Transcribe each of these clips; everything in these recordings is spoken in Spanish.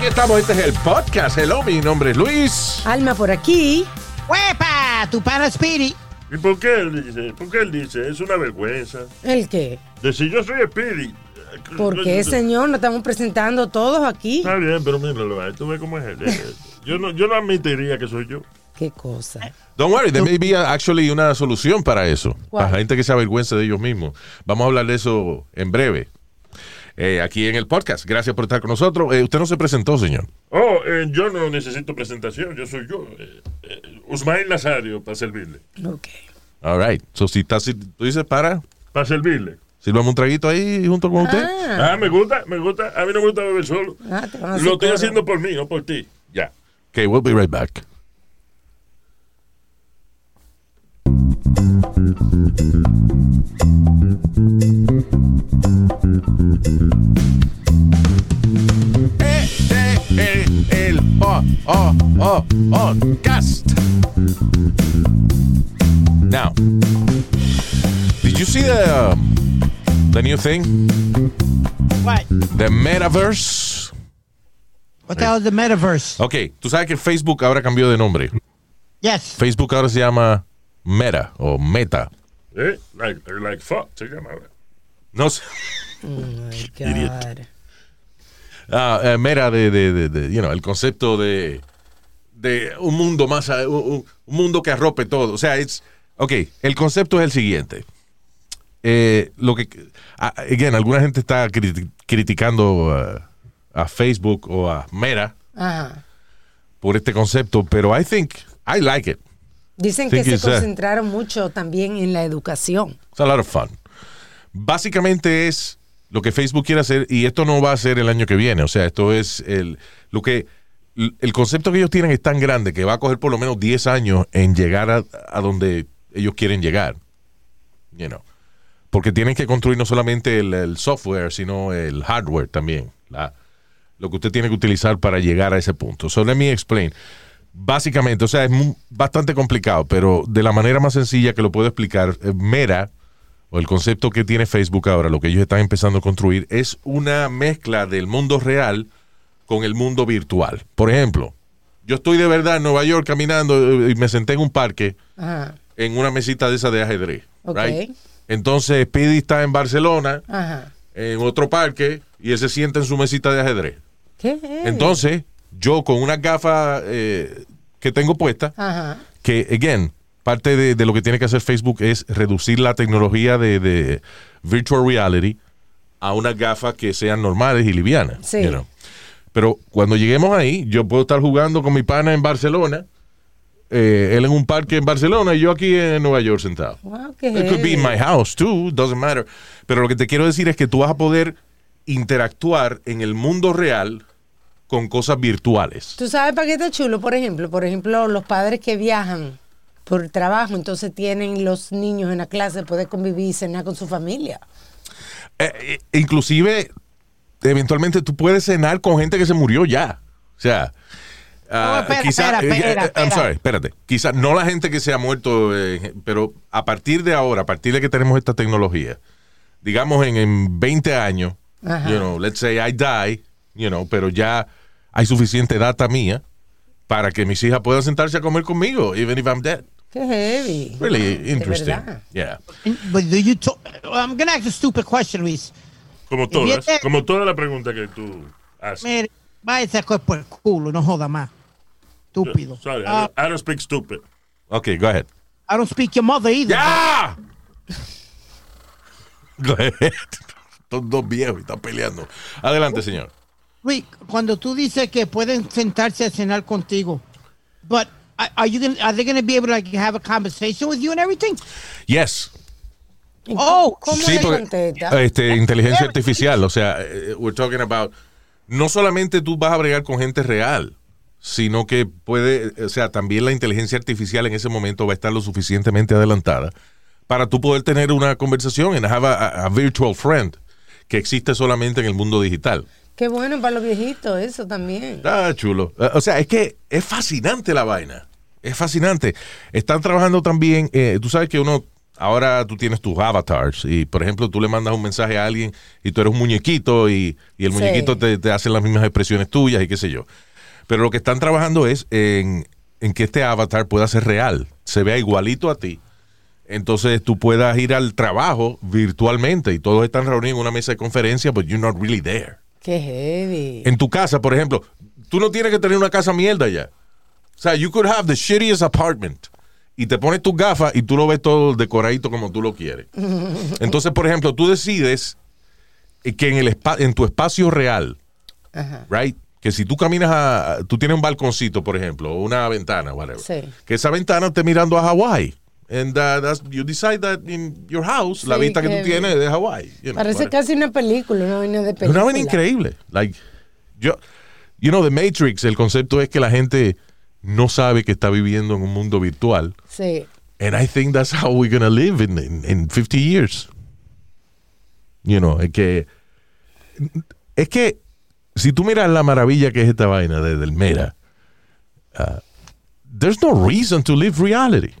Aquí estamos. Este es el podcast. Hello, mi nombre es Luis. Alma por aquí. ¡Huepa! Tu pana Speedy. ¿Y por qué él dice? ¿Por qué él dice? Es una vergüenza. ¿El qué? Decir yo soy Speedy. ¿Por qué, señor? Nos estamos presentando todos aquí. Está bien, pero míralo, ahí, tú ves cómo es él. Yo no, yo no admitiría que soy yo. Qué cosa. Don't worry, there may be actually una solución para eso. ¿Cuál? Para la gente que se avergüenza de ellos mismos. Vamos a hablar de eso en breve. Eh, aquí en el podcast. Gracias por estar con nosotros. Eh, usted no se presentó, señor. Oh, eh, yo no necesito presentación, yo soy yo. Eh, eh, Usmail Nazario, para servirle. Ok. All right. So, si está, si tú dices para, Para servirle. sirvamos un traguito ahí junto con usted. Ah, Ah, me gusta, me gusta. A mí no me gusta beber solo. ah, Lo estoy haciendo por mí, no por ti. Ya. Okay, we'll be right back. Este es el oh, oh, oh, podcast. Now, did you see the the new thing, What? the metaverse? What the hell is the metaverse? Ok, tú sabes que Facebook ahora cambió de nombre. Yes. Facebook ahora se llama Meta o Meta. Eh, like, like fuck, se llama. No sé. Oh my Idiot. God. Ah, eh, Meta de, de, de- de, you know, el concepto de, de un mundo más, eh, un, un- un mundo que arrope todo. O sea, es, ok, el concepto es el siguiente. Eh, lo que, ah, again, alguna gente está criti- criticando uh, a Facebook o a Meta Ajá. por este concepto, pero I think, I like it. Dicen que se concentraron mucho también en la educación. It's a lot of fun. Básicamente es lo que Facebook quiere hacer y esto no va a ser el año que viene. O sea, esto es el, lo que el concepto que ellos tienen es tan grande que va a coger por lo menos 10 años en llegar a, a donde ellos quieren llegar. You know. Porque tienen que construir no solamente el, el software, sino el hardware también. La- lo que usted tiene que utilizar para llegar a ese punto. So let me explain. Básicamente, o sea, es bastante complicado, pero de la manera más sencilla que lo puedo explicar, eh, Meta, o el concepto que tiene Facebook ahora, lo que ellos están empezando a construir, es una mezcla del mundo real con el mundo virtual. Por ejemplo, yo estoy de verdad en Nueva York caminando eh, y me senté en un parque Ajá. en una mesita de esa de ajedrez. Ok. right? Entonces, Speedy está en Barcelona, Ajá. en otro parque, y él se sienta en su mesita de ajedrez. ¿Qué es? Entonces, yo con unas gafas eh, que tengo puestas, Ajá. que, again, parte de, de lo que tiene que hacer Facebook es reducir la tecnología de, de virtual reality a unas gafas que sean normales y livianas. Sí. you know. Pero cuando lleguemos ahí, yo puedo estar jugando con mi pana en Barcelona, eh, él en un parque en Barcelona y yo aquí en Nueva York sentado. Wow, It could be in my house too, doesn't matter. Pero lo que te quiero decir es que tú vas a poder interactuar en el mundo real con cosas virtuales. ¿Tú sabes para qué está chulo? Por ejemplo, por ejemplo, los padres que viajan por trabajo, entonces tienen los niños en la clase, poder convivir y cenar con su familia. Eh, eh, inclusive, eventualmente tú puedes cenar con gente que se murió ya. O sea, espera, quizá- espera, eh, espera, eh, I'm sorry, espérate. Quizá no la gente que se ha muerto, eh, pero a partir de ahora, a partir de que tenemos esta tecnología, digamos en, en 20 años, Ajá. you know, let's say I die, you know, pero ya hay suficiente data mía para que mis hijas puedan sentarse a comer conmigo, even if I'm dead. Qué heavy. Really De interesting. Yeah. But do you to- I'm gonna ask a stupid question, Luis. Como todas, viene- como toda la pregunta que tú haces. Mire, váyase a por el culo, no joda más. Estúpido. Sorry, I don't, I don't speak stupid. Okay, go ahead. I don't speak your mother either. ¡Ya! Go ahead. Estos dos viejos y están peleando. Adelante, señor. Luis, cuando tú dices que pueden sentarse a cenar contigo, but are are you gonna, are they gonna be able to like, have a conversation with you and everything? Yes. Oh, ¿Cómo Sí, porque, este, inteligencia artificial. O sea, eh, we're talking about no solamente tú vas a bregar con gente real, sino que puede, o sea, también la inteligencia artificial en ese momento va a estar lo suficientemente adelantada para tú poder tener una conversación en have a, a virtual friend que existe solamente en el mundo digital. Qué bueno para los viejitos, eso también. Ah, chulo. Eh, O sea, es que es fascinante la vaina. Es fascinante. Están trabajando también, eh, tú sabes que uno, ahora tú tienes tus avatars y, por ejemplo, tú le mandas un mensaje a alguien y tú eres un muñequito y, y el Sí. muñequito te, te hace las mismas expresiones tuyas y qué sé yo. Pero lo que están trabajando es en, en que este avatar pueda ser real, se vea igualito a ti. Entonces tú puedas ir al trabajo virtualmente y todos están reunidos en una mesa de conferencia, but you're not really there. Qué heavy. En tu casa, por ejemplo, tú no tienes que tener una casa mierda ya. O sea, you could have the shittiest apartment. Y te pones tus gafas y tú lo ves todo decoradito como tú lo quieres. Entonces, por ejemplo, tú decides que en, el en tu espacio real, Ajá. right? Que si tú caminas a. Tú tienes un balconcito, por ejemplo, o una ventana, whatever. Sí. Que esa ventana esté mirando a Hawái. And uh, that's- you decide that in your house, la Sí, vista que tú tienes es de Hawái. you know, Parece whatever. casi una película, una vaina de película. una vaina increíble. Like, yo, you know, The Matrix, el concepto es que la gente no sabe que está viviendo en un mundo virtual. Sí. And I think that's how we're going to live in, in, in 50 years. You know, es que, es que si tú miras la maravilla que es esta vaina de, del Mera, uh, there's no reason to live reality.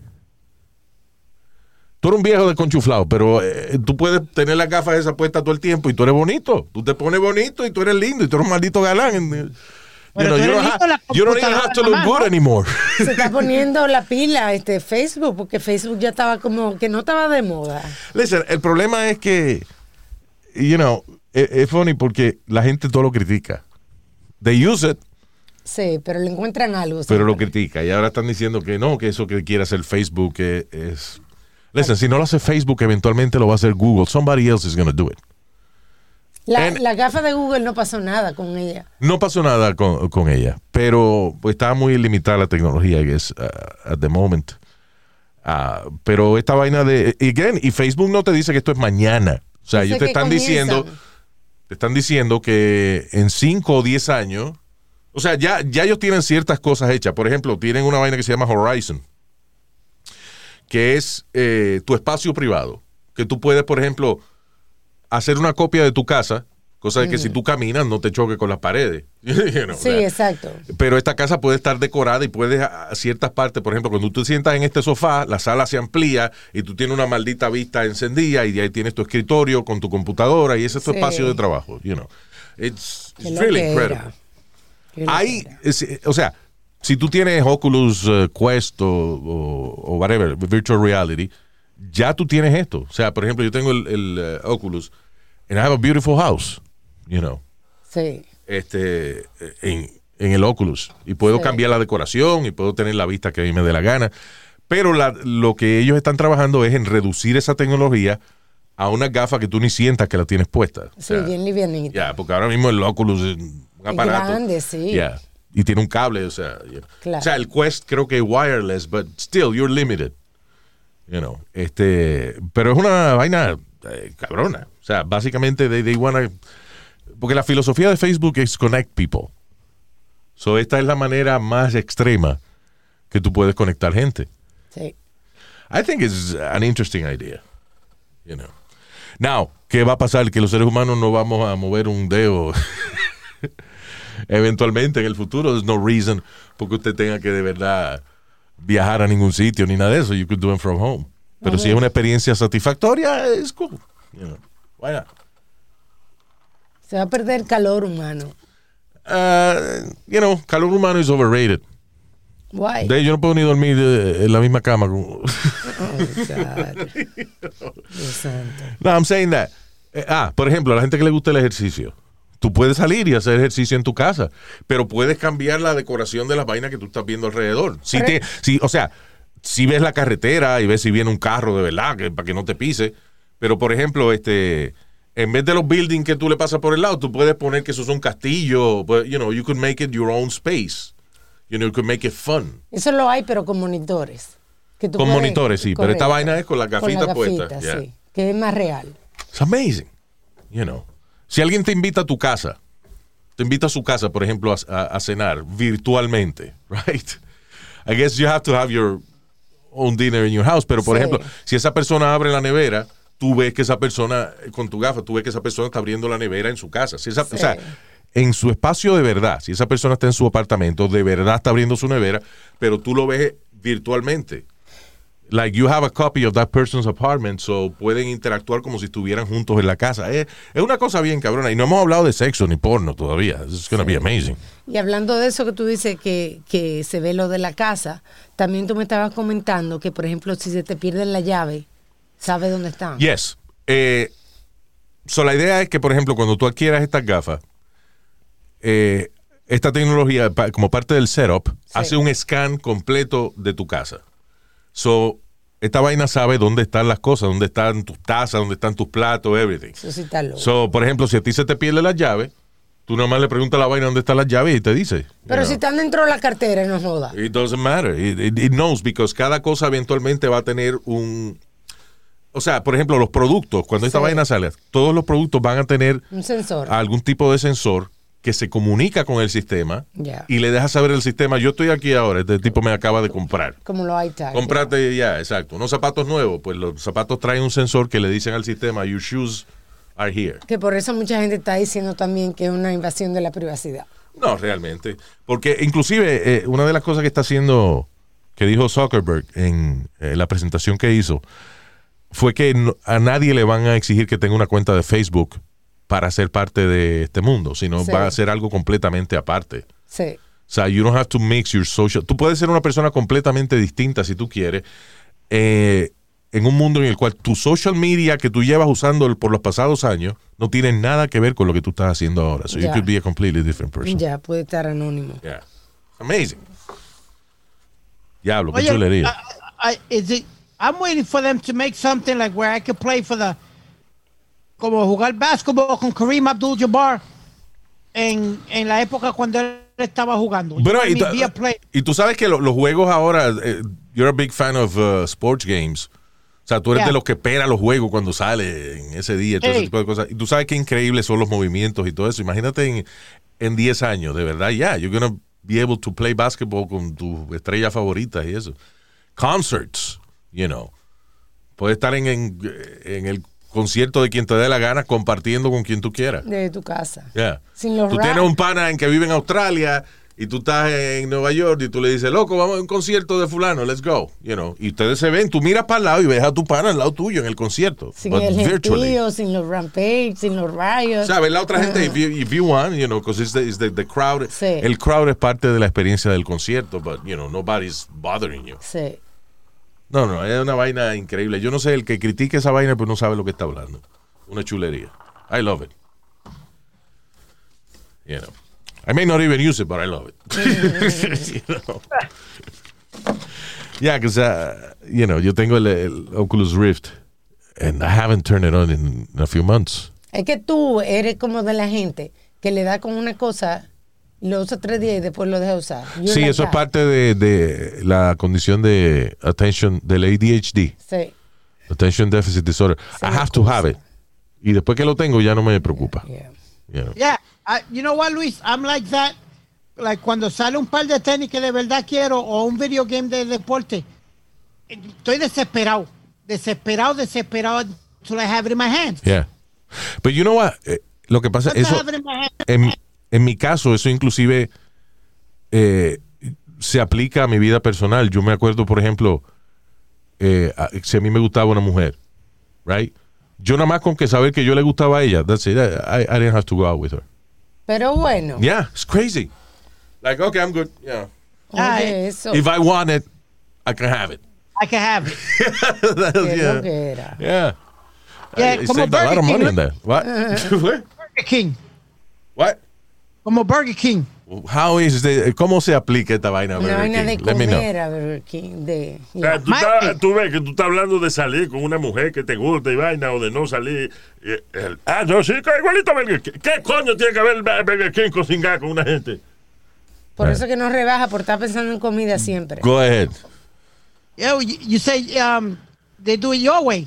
Tú eres un viejo de conchuflado, pero eh, tú puedes tener las gafas esas puestas todo el tiempo y tú eres bonito. Tú te pones bonito y tú eres lindo y tú eres un maldito galán. You, know, you, don't lindo, ha- la you don't even have to look good anymore. Se está poniendo la pila este Facebook, porque Facebook ya estaba como que no estaba de moda. Listen, el problema es que, you know, es, es funny porque la gente todo lo critica. They use it, Sí, pero le encuentran algo. pero lo critica. Y ahora están diciendo que no, que eso que quiere hacer Facebook es... es- Listen, si no lo hace Facebook, eventualmente lo va a hacer Google. Somebody else is going to do it. La, la gafa de Google no pasó nada con ella. No pasó nada con, con ella, pero pues, estaba muy limitada la tecnología, I guess, uh, at the moment. Ah, pero esta vaina de... Again, y Facebook no te dice que esto es mañana. O sea, ellos te están diciendo... te están diciendo que en 5 o 10 años, o sea, ya, ya ellos tienen ciertas cosas hechas. Por ejemplo, tienen una vaina que se llama Horizon, que es eh, tu espacio privado. Que tú puedes, por ejemplo, hacer una copia de tu casa, cosa de que si tú caminas no te choque con las paredes. You know, Sí, exacto. pero esta casa puede estar decorada y puedes a a ciertas partes, por ejemplo, cuando tú te sientas en este sofá, la sala se amplía y tú tienes una maldita vista encendida y de ahí tienes tu escritorio con tu computadora y ese es tu Sí. espacio de trabajo, you know. It's, really incredible. Loquera. es- o sea, si tú tienes Oculus eh, Quest o, o- o whatever, virtual reality, ya tú tienes esto. O sea, por ejemplo, yo tengo el, el, eh, Oculus and I have a beautiful house, you know Sí. este, en, en el Oculus. Y puedo Sí. cambiar la decoración y puedo tener la vista que a mí me dé la gana. Pero la- lo que ellos están trabajando es en reducir esa tecnología a una gafa que tú ni sientas que la tienes puesta. O Sí, sea, bien livianito. Ya, porque ahora mismo el Oculus es un aparato. grande, sí. Ya, Y tiene un cable, o sea. ya. Claro. O sea, el Quest creo que es wireless, but still, you're limited. You know, este, pero es una vaina eh, cabrona. O sea, básicamente they, they wanna, porque la filosofía de Facebook es connect people. So esta es la manera más extrema que tú puedes conectar gente. Sí. I think it's an interesting idea. You know. Now, ¿qué va a pasar? Que los seres humanos no vamos a mover un dedo eventualmente en el futuro. There's no reason porque usted tenga que de verdad viajar a ningún sitio ni nada de eso. You could do it from home. Pero si es una experiencia satisfactoria, es cool. You know. Why not? Se va a perder calor humano. Uh, you know, calor humano is overrated. Why? De, yo no puedo ni dormir eh, en la misma cama. Oh, God. No, I'm saying that. Eh, ah, por ejemplo, a la gente que le gusta el ejercicio. Tú puedes salir y hacer ejercicio en tu casa, pero puedes cambiar la decoración de las vainas que tú estás viendo alrededor. Si te, si, o sea, si ves la carretera y ves si viene un carro de verdad, que, para que no te pise. Pero, por ejemplo, este, en vez de los buildings que tú le pasas por el lado, tú puedes poner que eso es un castillo. But, you know, you could make it your own space. You know, you could make it fun. Eso lo hay, pero con monitores. Que tú Con puedes- monitores, sí, pero esta vaina es con las gafitas las puestas, gafitas, yeah. sí, que es más real. It's amazing. You know. Si alguien te invita a tu casa, te invita a su casa, por ejemplo, a, a- a cenar virtualmente, right? I guess you have to have your own dinner in your house, pero por Sí. ejemplo, si esa persona abre la nevera, tú ves que esa persona, con tu gafa, tú ves que esa persona está abriendo la nevera en su casa. Si esa- Sí. O sea, en su espacio de verdad, si esa persona está en su apartamento, de verdad está abriendo su nevera, pero tú lo ves virtualmente. Like you have a copy of that person's apartment, so pueden interactuar como si estuvieran juntos en la casa. Es, es una cosa bien cabrona. Y no hemos hablado de sexo ni porno todavía. It's gonna be amazing. Y hablando de eso que tú dices que, que se ve lo de la casa, también tú me estabas comentando que, por ejemplo, si se te pierde la llave, ¿sabes dónde están? Yes. Eh, so la idea es que, por ejemplo, cuando tú adquieras estas gafas, eh, esta tecnología, como parte del setup, hace un scan completo de tu casa. So, esta vaina sabe dónde están las cosas, dónde están tus tazas, dónde están tus platos, everything. Eso sí está loco. So, por ejemplo, si a ti se te pierde la llave, tú nada más le preguntas a la vaina dónde están las llaves y te dice. Pero you si están dentro de la cartera, no joda. It doesn't matter. It, it- it knows because cada cosa eventualmente va a tener un. O sea, por ejemplo, los productos, cuando esta Sí. vaina sale, todos los productos van a tener Un sensor. algún tipo de sensor que se comunica con el sistema y le deja saber al sistema, yo estoy aquí ahora, este tipo me acaba de comprar. Como los iTags. Cómprate ya, exacto. Unos zapatos nuevos, pues los zapatos traen un sensor que le dicen al sistema, your shoes are here. Que por eso mucha gente está diciendo también que es una invasión de la privacidad. No, realmente. Porque inclusive eh, una de las cosas que está haciendo, que dijo Zuckerberg en eh, la presentación que hizo, fue que no- a nadie le van a exigir que tenga una cuenta de Facebook para ser parte de este mundo, sino Sí. va a ser algo completamente aparte. Sí. O sea, you don't have to mix your social. Tú puedes ser una persona completamente distinta si tú quieres, eh, en un mundo en el cual tu social media que tú llevas usando por los pasados años no tiene nada que ver con lo que tú estás haciendo ahora. So you Ya. could be a completely different person. Ya, puede estar anónimo. Yeah. Amazing. Diablo, qué chulería. I, I, is it, I'm waiting for them to make something like where I could play for the. Como jugar basketball con Kareem Abdul-Jabbar en, en la época cuando él estaba jugando. Bueno, y, y tú sabes que lo- los juegos ahora, eh, you're a big fan of uh, sports games. O sea, tú eres Yeah. de los que espera los juegos cuando sale en ese día, todo ese tipo de cosas. Y tú sabes qué increíbles son los movimientos y todo eso. Imagínate en, en 10 años, de verdad, ya, you're gonna be able to play basketball con tus estrellas favoritas y eso. Concerts, you know. Puedes estar en, en, en el concierto de quien te dé la gana compartiendo con quien tú quieras. De tu casa. Yeah. Sin los tú rap. tienes un pana en que vive en Australia y tú estás en Nueva York y tú le dices, loco, vamos a un concierto de fulano, let's go. You know, y ustedes se ven, tú miras para el lado y ves a tu pana al lado tuyo en el concierto. Sin but el virtually. gentío, sin los rampage, sin los rayos. ¿Sabes? La otra gente, if you, if you want, you know, because it's the, it's the, the crowd. Sí. El crowd es parte de la experiencia del concierto, but, you know, nobody's bothering you. Sí. No, no, es una vaina increíble. Yo no sé, el que critique esa vaina, pues no sabe lo que está hablando. Una chulería. I love it. You know. I may not even use it, but I love it. Yeah, because, uh, you know, yo tengo el, el Oculus Rift and I haven't turned it on in a few months. Es que tú eres como de la gente que le da con una cosa, lo usa tres días y después lo deja usar. Sí, like eso es parte de, de la condición de attention, del ADHD, Sí. Attention Deficit Disorder. Sí, I have to have it. Y después que lo tengo ya no me preocupa. yeah. you know. Yeah, I- you know what, Luis? I'm like that. Like cuando sale un par de tenis que de verdad quiero o un video game de deporte, estoy desesperado. Desesperado, desesperado until I have it in my hands. Yeah. But you know what? Eh, lo que pasa, eso, it in en, mi caso, eso inclusive eh, se aplica a mi vida personal. Yo me acuerdo, por ejemplo, eh, a- si a mí me gustaba una mujer, right? Yo nada más con que saber que yo le gustaba a ella, that's it. I, I didn't have to go out with her. Pero bueno, Yeah, it's crazy. Like, okay, I'm good. Yeah. oye, eso. If I want it, I can have it. I can have it. Yeah. lo que era. Yeah. Yeah, I como saved a lot Burger of King, money on that. What? What? Burger King. What? Como Burger King. How is the, ¿Cómo se aplica esta vaina? Burger vaina de King? Know. comer a Burger King. De, O sea, tú, ves que tú estás hablando de salir con una mujer que te gusta y vaina, o de no salir. y el- ah, no, sí, igualito a Burger King. ¿Qué coño tiene que ver Burger King con cingar con una gente? Por eso que no rebaja, por estar pensando en comida siempre. Go ahead. Yeah, you, you say um, they do it your way.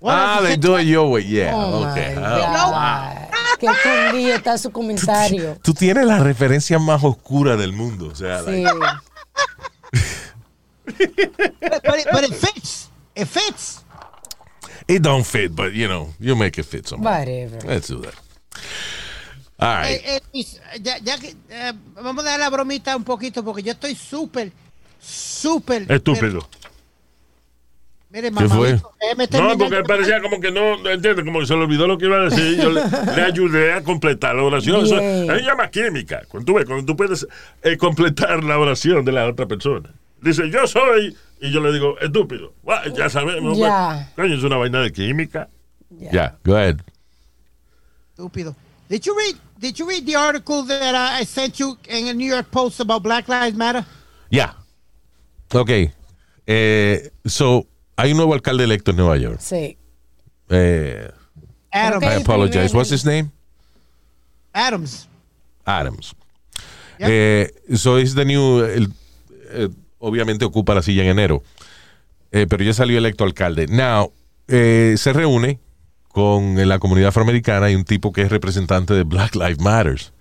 Well, ah, they the do it your way. Yeah. Oh okay. my Oh, God. Qué escondido está su comentario. Tú tienes la referencia más oscura del mundo. O sea, Sí. like, But, but it, but it fits. It fits. it don't fit, but you know, you make it fit somehow. Whatever. Let's do that. All right. Eh, eh, ya, ya que, eh, vamos a dar la bromita un poquito porque yo estoy súper, súper. Estúpido. Mire, ¿Qué mamá. fue? déjeme No, porque parecía como que no, no entiende, como que se le olvidó lo que iba a decir. Yo le, le ayudé a completar la oración. Eso, ahí llama química. Cuando tú ves, cuando tú puedes eh, completar la oración de la otra persona. Dice, yo soy, y yo le digo, estúpido. Ya sabemos. Ya. pues. Coño, es una vaina de química. Yeah, go ahead. Estúpido. Did you read? Did you read the article that I I sent you in the New York Post about Black Lives Matter? Yeah. Ok. Eh, so, hay un nuevo alcalde electo en Nueva York. Sí. Eh, Adams. Ok. I apologize. What's his name? Adams. Adams. Yep. Eh, so is the new. el- eh, obviamente ocupa la silla en enero. Eh, pero ya salió electo alcalde. Now, eh, se reúne con la comunidad afroamericana y un tipo que es representante de Black Lives Matters.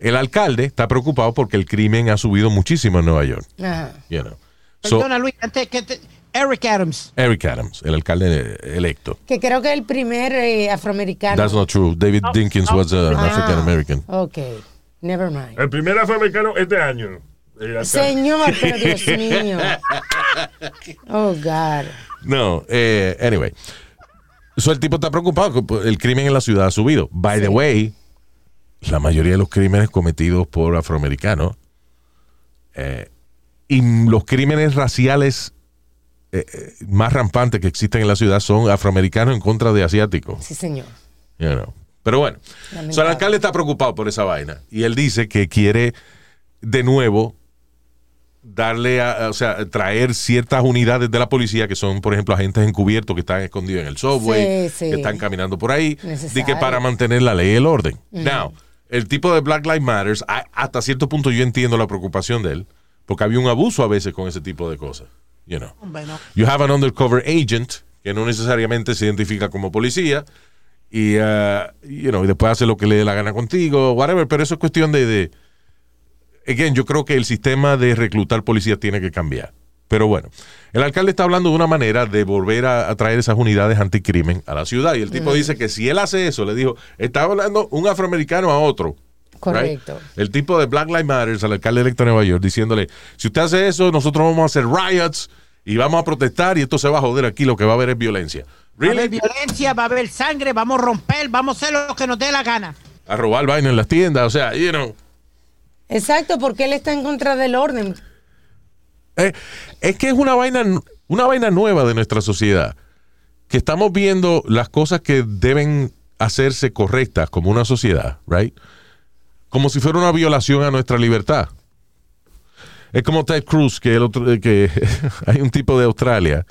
El alcalde está preocupado porque el crimen ha subido muchísimo en Nueva York. Ajá. You know. So, Perdona, Luis, antes que te- Eric Adams. Eric Adams, el alcalde electo. Que creo que el primer eh, afroamericano. That's not true. David Dinkins was uh, an Ah, African American. Ok. Never mind. El primer afroamericano este año. Eh. Señor, pero Dios mío. Oh, God. No, eh, anyway. So, el tipo está preocupado el crimen en la ciudad ha subido. By the way, la mayoría de los crímenes cometidos por afroamericanos eh, y los crímenes raciales eh, eh, más rampantes que existen en la ciudad son afroamericanos en contra de asiáticos. Sí, señor. You know. Pero bueno, Lamentable. so, el alcalde está preocupado por esa vaina y él dice que quiere de nuevo darle, a, o sea, traer ciertas unidades de la policía que son, por ejemplo, agentes encubiertos que están escondidos en el subway, Sí, sí. que están caminando por ahí, de que para mantener la ley y el orden. Now, el tipo de Black Lives Matters, hasta cierto punto yo entiendo la preocupación de él, porque había un abuso a veces con ese tipo de cosas. You know. You have an undercover agent que no necesariamente se identifica como policía y, uh, you know, y después hace lo que le dé la gana contigo, whatever, pero eso es cuestión de, de again, yo creo que el sistema de reclutar policías tiene que cambiar. Pero bueno, el alcalde está hablando de una manera de volver a, a traer esas unidades anticrimen a la ciudad. Y el tipo dice que si él hace eso, le dijo, está hablando un afroamericano a otro. Correcto. Right? El tipo de Black Lives Matter al alcalde electo de Nueva York diciéndole, si usted hace eso, nosotros vamos a hacer riots y vamos a protestar y esto se va a joder aquí, lo que va a haber es violencia. Va a haber Really? violencia, va a haber sangre, vamos a romper, vamos a hacer lo que nos dé la gana. A robar vaina en las tiendas, o sea, you know. Exacto, porque él está en contra del orden. Eh, es que es una vaina, una vaina nueva de nuestra sociedad. Que estamos viendo las cosas que deben hacerse correctas como una sociedad, right? Como si fuera una violación a nuestra libertad. Es como Ted Cruz, que, el otro, que hay un tipo de Australia,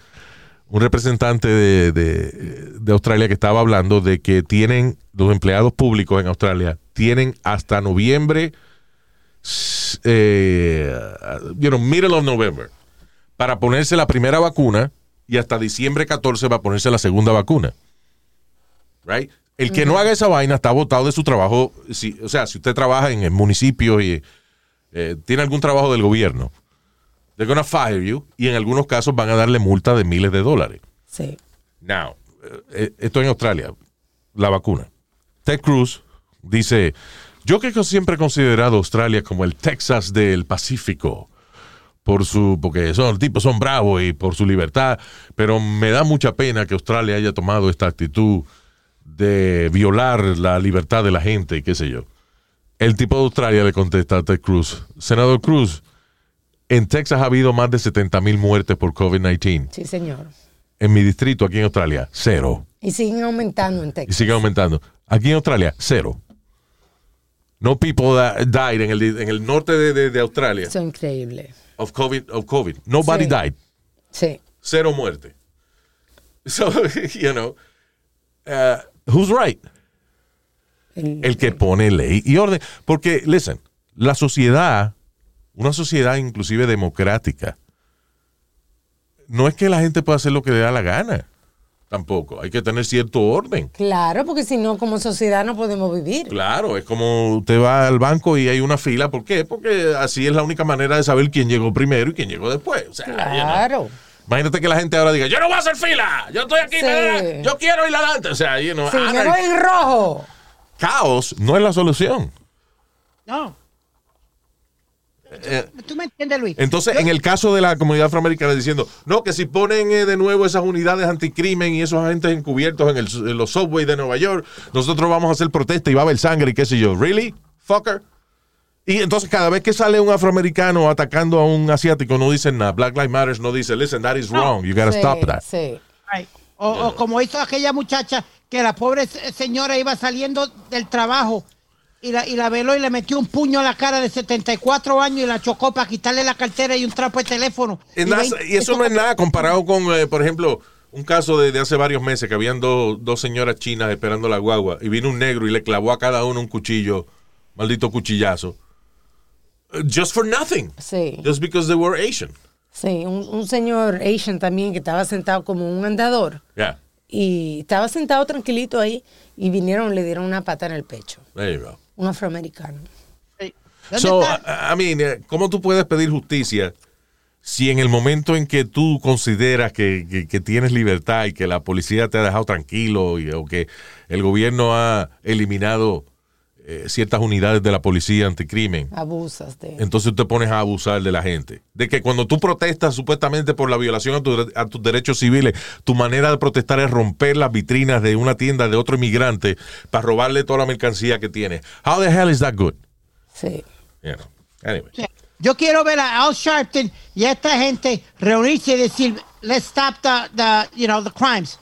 un representante de, Australia que estaba hablando de que tienen, los empleados públicos en Australia, tienen hasta noviembre eh, middle of November para ponerse la primera vacuna y hasta diciembre 14 va a ponerse la segunda vacuna. Right? El que no haga esa vaina está votado de su trabajo. Si, o sea, si usted trabaja en el municipio y eh, tiene algún trabajo del gobierno, they're gonna fire you y en algunos casos van a darle multa de miles de dólares. Sí. Now, eh, esto en Australia, la vacuna. Ted Cruz dice, yo que siempre he considerado Australia como el Texas del Pacífico, por su, porque son tipos son bravos y por su libertad, pero me da mucha pena que Australia haya tomado esta actitud de violar la libertad de la gente y qué sé yo. El tipo de Australia le contesta a Ted Cruz, senador Cruz, en Texas ha habido más de 70 mil muertes por COVID-19 Sí, señor. en mi distrito aquí en Australia, cero. Y siguen aumentando en Y Texas. sigue aumentando. Aquí en Australia, cero. No people that died en el, en el norte de, de- de Australia Eso es increíble. of COVID. Of COVID. Nobody Sí. died. Sí. Cero muerte. So, you know, uh, who's right? El- El que pone ley y orden. Porque, listen, la sociedad, una sociedad inclusive democrática, no es que la gente pueda hacer lo que le da la gana. tampoco. Hay que tener cierto orden. Claro, porque si no, como sociedad no podemos vivir. Claro, es como usted va al banco y hay una fila. ¿Por qué? Porque así es la única manera de saber quién llegó primero y quién llegó después. O sea, you know. Imagínate que la gente ahora diga, yo no voy a hacer fila, yo estoy aquí, Sí. me- yo quiero ir adelante. O sea, you know, Sí, voy en rojo. caos no es la solución. No. Eh, ¿Tú me entiendes, Luis? Entonces, en el caso de la comunidad afroamericana, diciendo, no, que si ponen eh, de nuevo esas unidades anticrimen y esos agentes encubiertos en, el- en los subways de Nueva York, nosotros vamos a hacer protesta y va a haber sangre y qué sé yo. ¿Really? Fucker. Y entonces, cada vez que sale un afroamericano atacando a un asiático, no dicen nada. Black Lives Matter no dice, listen, that is wrong. You gotta Sí, stop that. Sí. Right. O, o como hizo aquella muchacha que la pobre se- señora iba saliendo del trabajo y la, y la veló y le metió un puño a la cara de 74 años y la chocó para quitarle la cartera y un trapo de teléfono. Y eso no es nada comparado con, eh, por ejemplo, un caso de, de hace varios meses que habían dos- dos señoras chinas esperando la guagua y vino un negro y le clavó a cada uno un cuchillo, maldito cuchillazo. Just for nothing. Sí. Just because they were Asian. Sí, un, un señor Asian también que estaba sentado como un andador Yeah. y estaba sentado tranquilito ahí y vinieron, le dieron una pata en el pecho. There you go. Un afroamericano. Sí. ¿Dónde So, está? I I mean, eh, ¿cómo tú puedes pedir justicia si en el momento en que tú consideras que, que- que tienes libertad y que la policía te ha dejado tranquilo y, o que el gobierno ha eliminado eh, ciertas unidades de la policía anticrimen? Abusas de. Entonces te pones a abusar de la gente. De que cuando tú protestas supuestamente por la violación a, tu- a tus derechos civiles, tu manera de protestar es romper las vitrinas de una tienda de otro inmigrante para robarle toda la mercancía que tiene. How the hell is that good? Sí. You know. Anyway. Sí. Yo quiero ver a Al Sharpton y a esta gente reunirse y decir, let's stop the, the, you know, the crimes.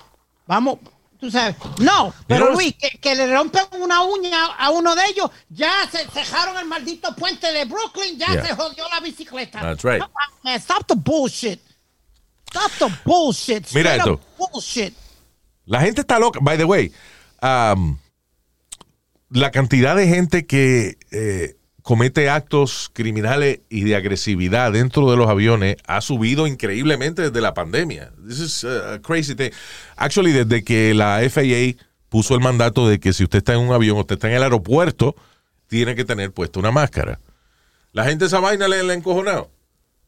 Vamos, tú sabes. No, pero Luis, que, que le rompen una uña a uno de ellos, ya se cejaron el maldito puente de Brooklyn, ya Yeah. se jodió la bicicleta. That's right. Man, stop the bullshit. Stop the bullshit. Mira esto. Bullshit. La gente está loca. By the way, um, la cantidad de gente que eh, comete actos criminales y de agresividad dentro de los aviones ha subido increíblemente desde la pandemia. This is uh, a crazy thing. Actually, desde que la FAA puso el mandato de que si usted está en un avión o usted está en el aeropuerto, tiene que tener puesta una máscara. La gente esa vaina le, ha encojonado.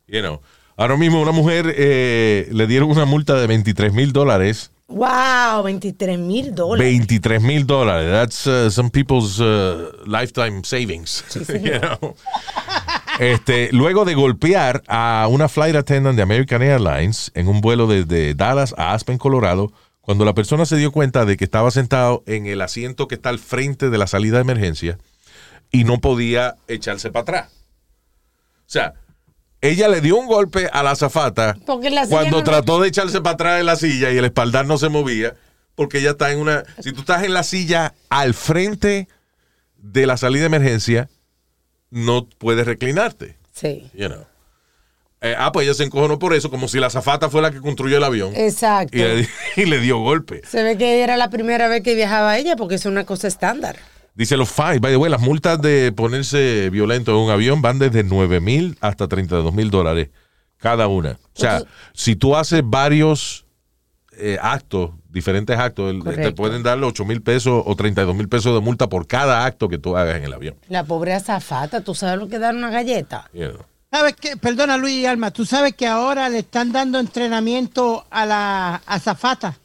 You know. Ahora mismo una mujer eh, le dieron una multa de 23 mil dólares Wow, 23 mil dólares. 23 mil dólares. That's uh, some people's uh, lifetime savings. You know? este, luego de golpear a una flight attendant de American Airlines en un vuelo desde Dallas a Aspen, Colorado, cuando la persona se dio cuenta de que estaba sentado en el asiento que está al frente de la salida de emergencia y no podía echarse para atrás. O sea, ella le dio un golpe a la azafata cuando no- trató de echarse para atrás en la silla y el espaldar no se movía, porque ella está en una. Si tú estás en la silla al frente de la salida de emergencia, no puedes reclinarte. Sí. You know. Eh, ah, pues ella se encojonó por eso, como si la azafata fue la que construyó el avión. Exacto. Y le, y le dio golpe. Se ve que era la primera vez que viajaba ella porque es una cosa estándar. Dice los fines, by the way, las multas de ponerse violento en un avión van desde 9 mil hasta 32 mil dólares cada una. O sea, Entonces- si tú haces varios eh, actos, diferentes actos, te pueden dar los 8 mil pesos o 32 mil pesos de multa por cada acto que tú hagas en el avión. La pobre azafata, ¿tú sabes lo que dar una galleta? You know. ¿Sabes qué? Perdona, Luis y Alma. Tú sabes que ahora le están dando entrenamiento a la azafata.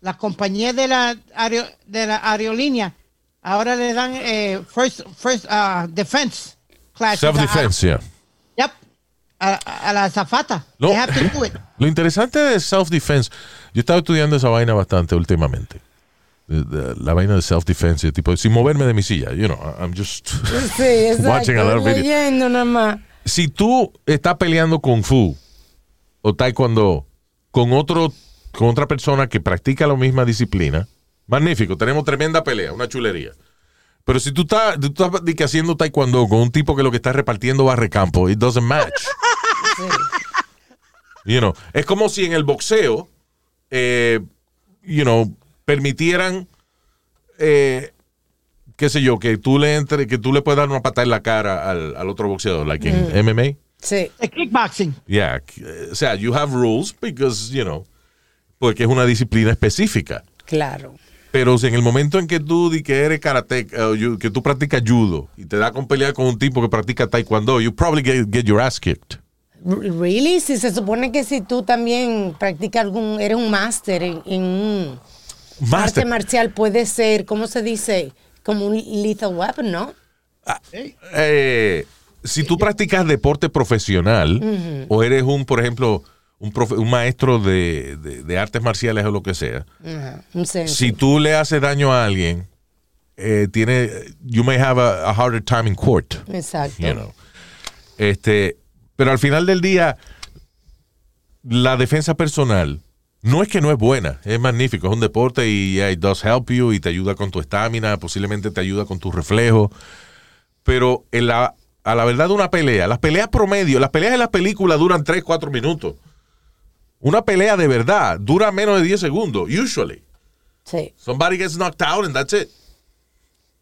Las compañías de la, aero- de la aerolínea ahora le dan eh, first, first uh, defense classes. Self-defense, yeah. A, yep, a, a la azafata. No. They have to do it. Lo interesante de self-defense, yo estaba estudiando esa vaina bastante últimamente. La vaina de self-defense, tipo, sin moverme de mi silla, you know, I'm just Sí, watching a lot of videos. leyendo nada más. si tú estás peleando kung fu o taekwondo con otro con otra persona que practica la misma disciplina, magnífico, tenemos tremenda pelea, una chulería. Pero si tú estás, tú estás que haciendo taekwondo con un tipo que lo que está repartiendo barrecampo, it doesn't match. You know, es como si en el boxeo, eh, you know, permitieran, eh, qué sé yo, que tú le entre, que tú le puedas dar una patada en la cara al, al otro boxeador, like en MMA. Sí. The kickboxing. Yeah, o sea, you have rules because, you know, porque es una disciplina específica. Claro. Pero si en el momento en que tú di que eres karate, eh, you- que tú practicas judo y te da con pelear con un tipo que practica taekwondo, you probably get, get your ass kicked. Really? Si se supone que si tú también practicas algún, eres un máster en, en un arte marcial, puede ser, ¿cómo se dice? Como un lethal weapon, ¿no? Eh, si tú practicas deporte profesional o eres un, por ejemplo, un, profe- un maestro de, de- de artes marciales o lo que sea, si tú le haces daño a alguien, eh, tiene, you may have a, a harder time in court. Exacto. you know. Este, pero al final del día, la defensa personal no es que no es buena, es magnífico, es un deporte y yeah, it does help you y te ayuda con tu estamina, posiblemente te ayuda con tus reflejos. Pero en la, a la verdad, una pelea, las peleas promedio, las peleas en las películas duran 3, 4 minutos. Una pelea de verdad dura menos de 10 segundos, usually. Sí. Somebody gets knocked out and that's it.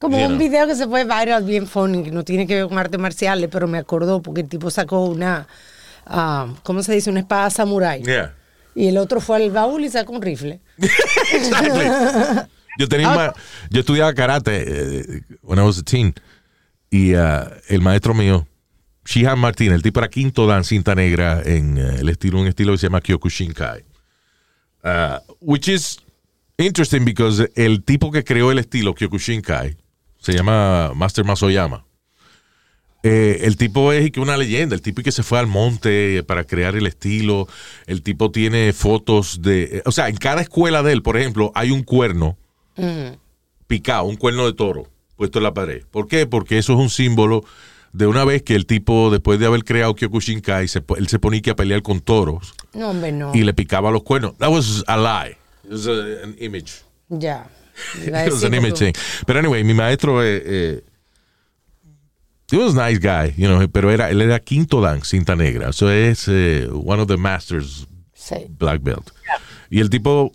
Como You un know. video que se fue viral bien funny, que no tiene que ver con artes marciales, pero me acordó porque el tipo sacó una, ah, ¿cómo se dice? Una espada samurai. Yeah. Y el otro fue al baúl y sacó un rifle. Exactly. Yo tenía ma- yo estudiaba karate eh, when I was a teen y uh, el maestro mío Shihan Martin, el tipo era quinto dan cinta negra en eh, el estilo un estilo que se llama Kyokushinkai. Uh, which is interesting because el tipo que creó el estilo Kyokushinkai se llama Master Masoyama. Eh, el tipo es y que una leyenda, el tipo que se fue al monte para crear el estilo, el tipo tiene fotos de, eh, o sea, en cada escuela de él, por ejemplo, hay un cuerno picado, un cuerno de toro puesto en la pared. ¿Por qué? Porque eso es un símbolo de una vez que el tipo, después de haber creado Kyokushinkai, se, po- él se ponía que a pelear con toros No, hombre, no. y le picaba los cuernos. That was a lie. It was a- an image. Ya. A It was an image thing. Pero anyway, mi maestro, eh, eh, he was a nice guy, you know, pero era, él era quinto dan, cinta negra. Eso es eh, one of the masters Sí. black belt. Y el tipo,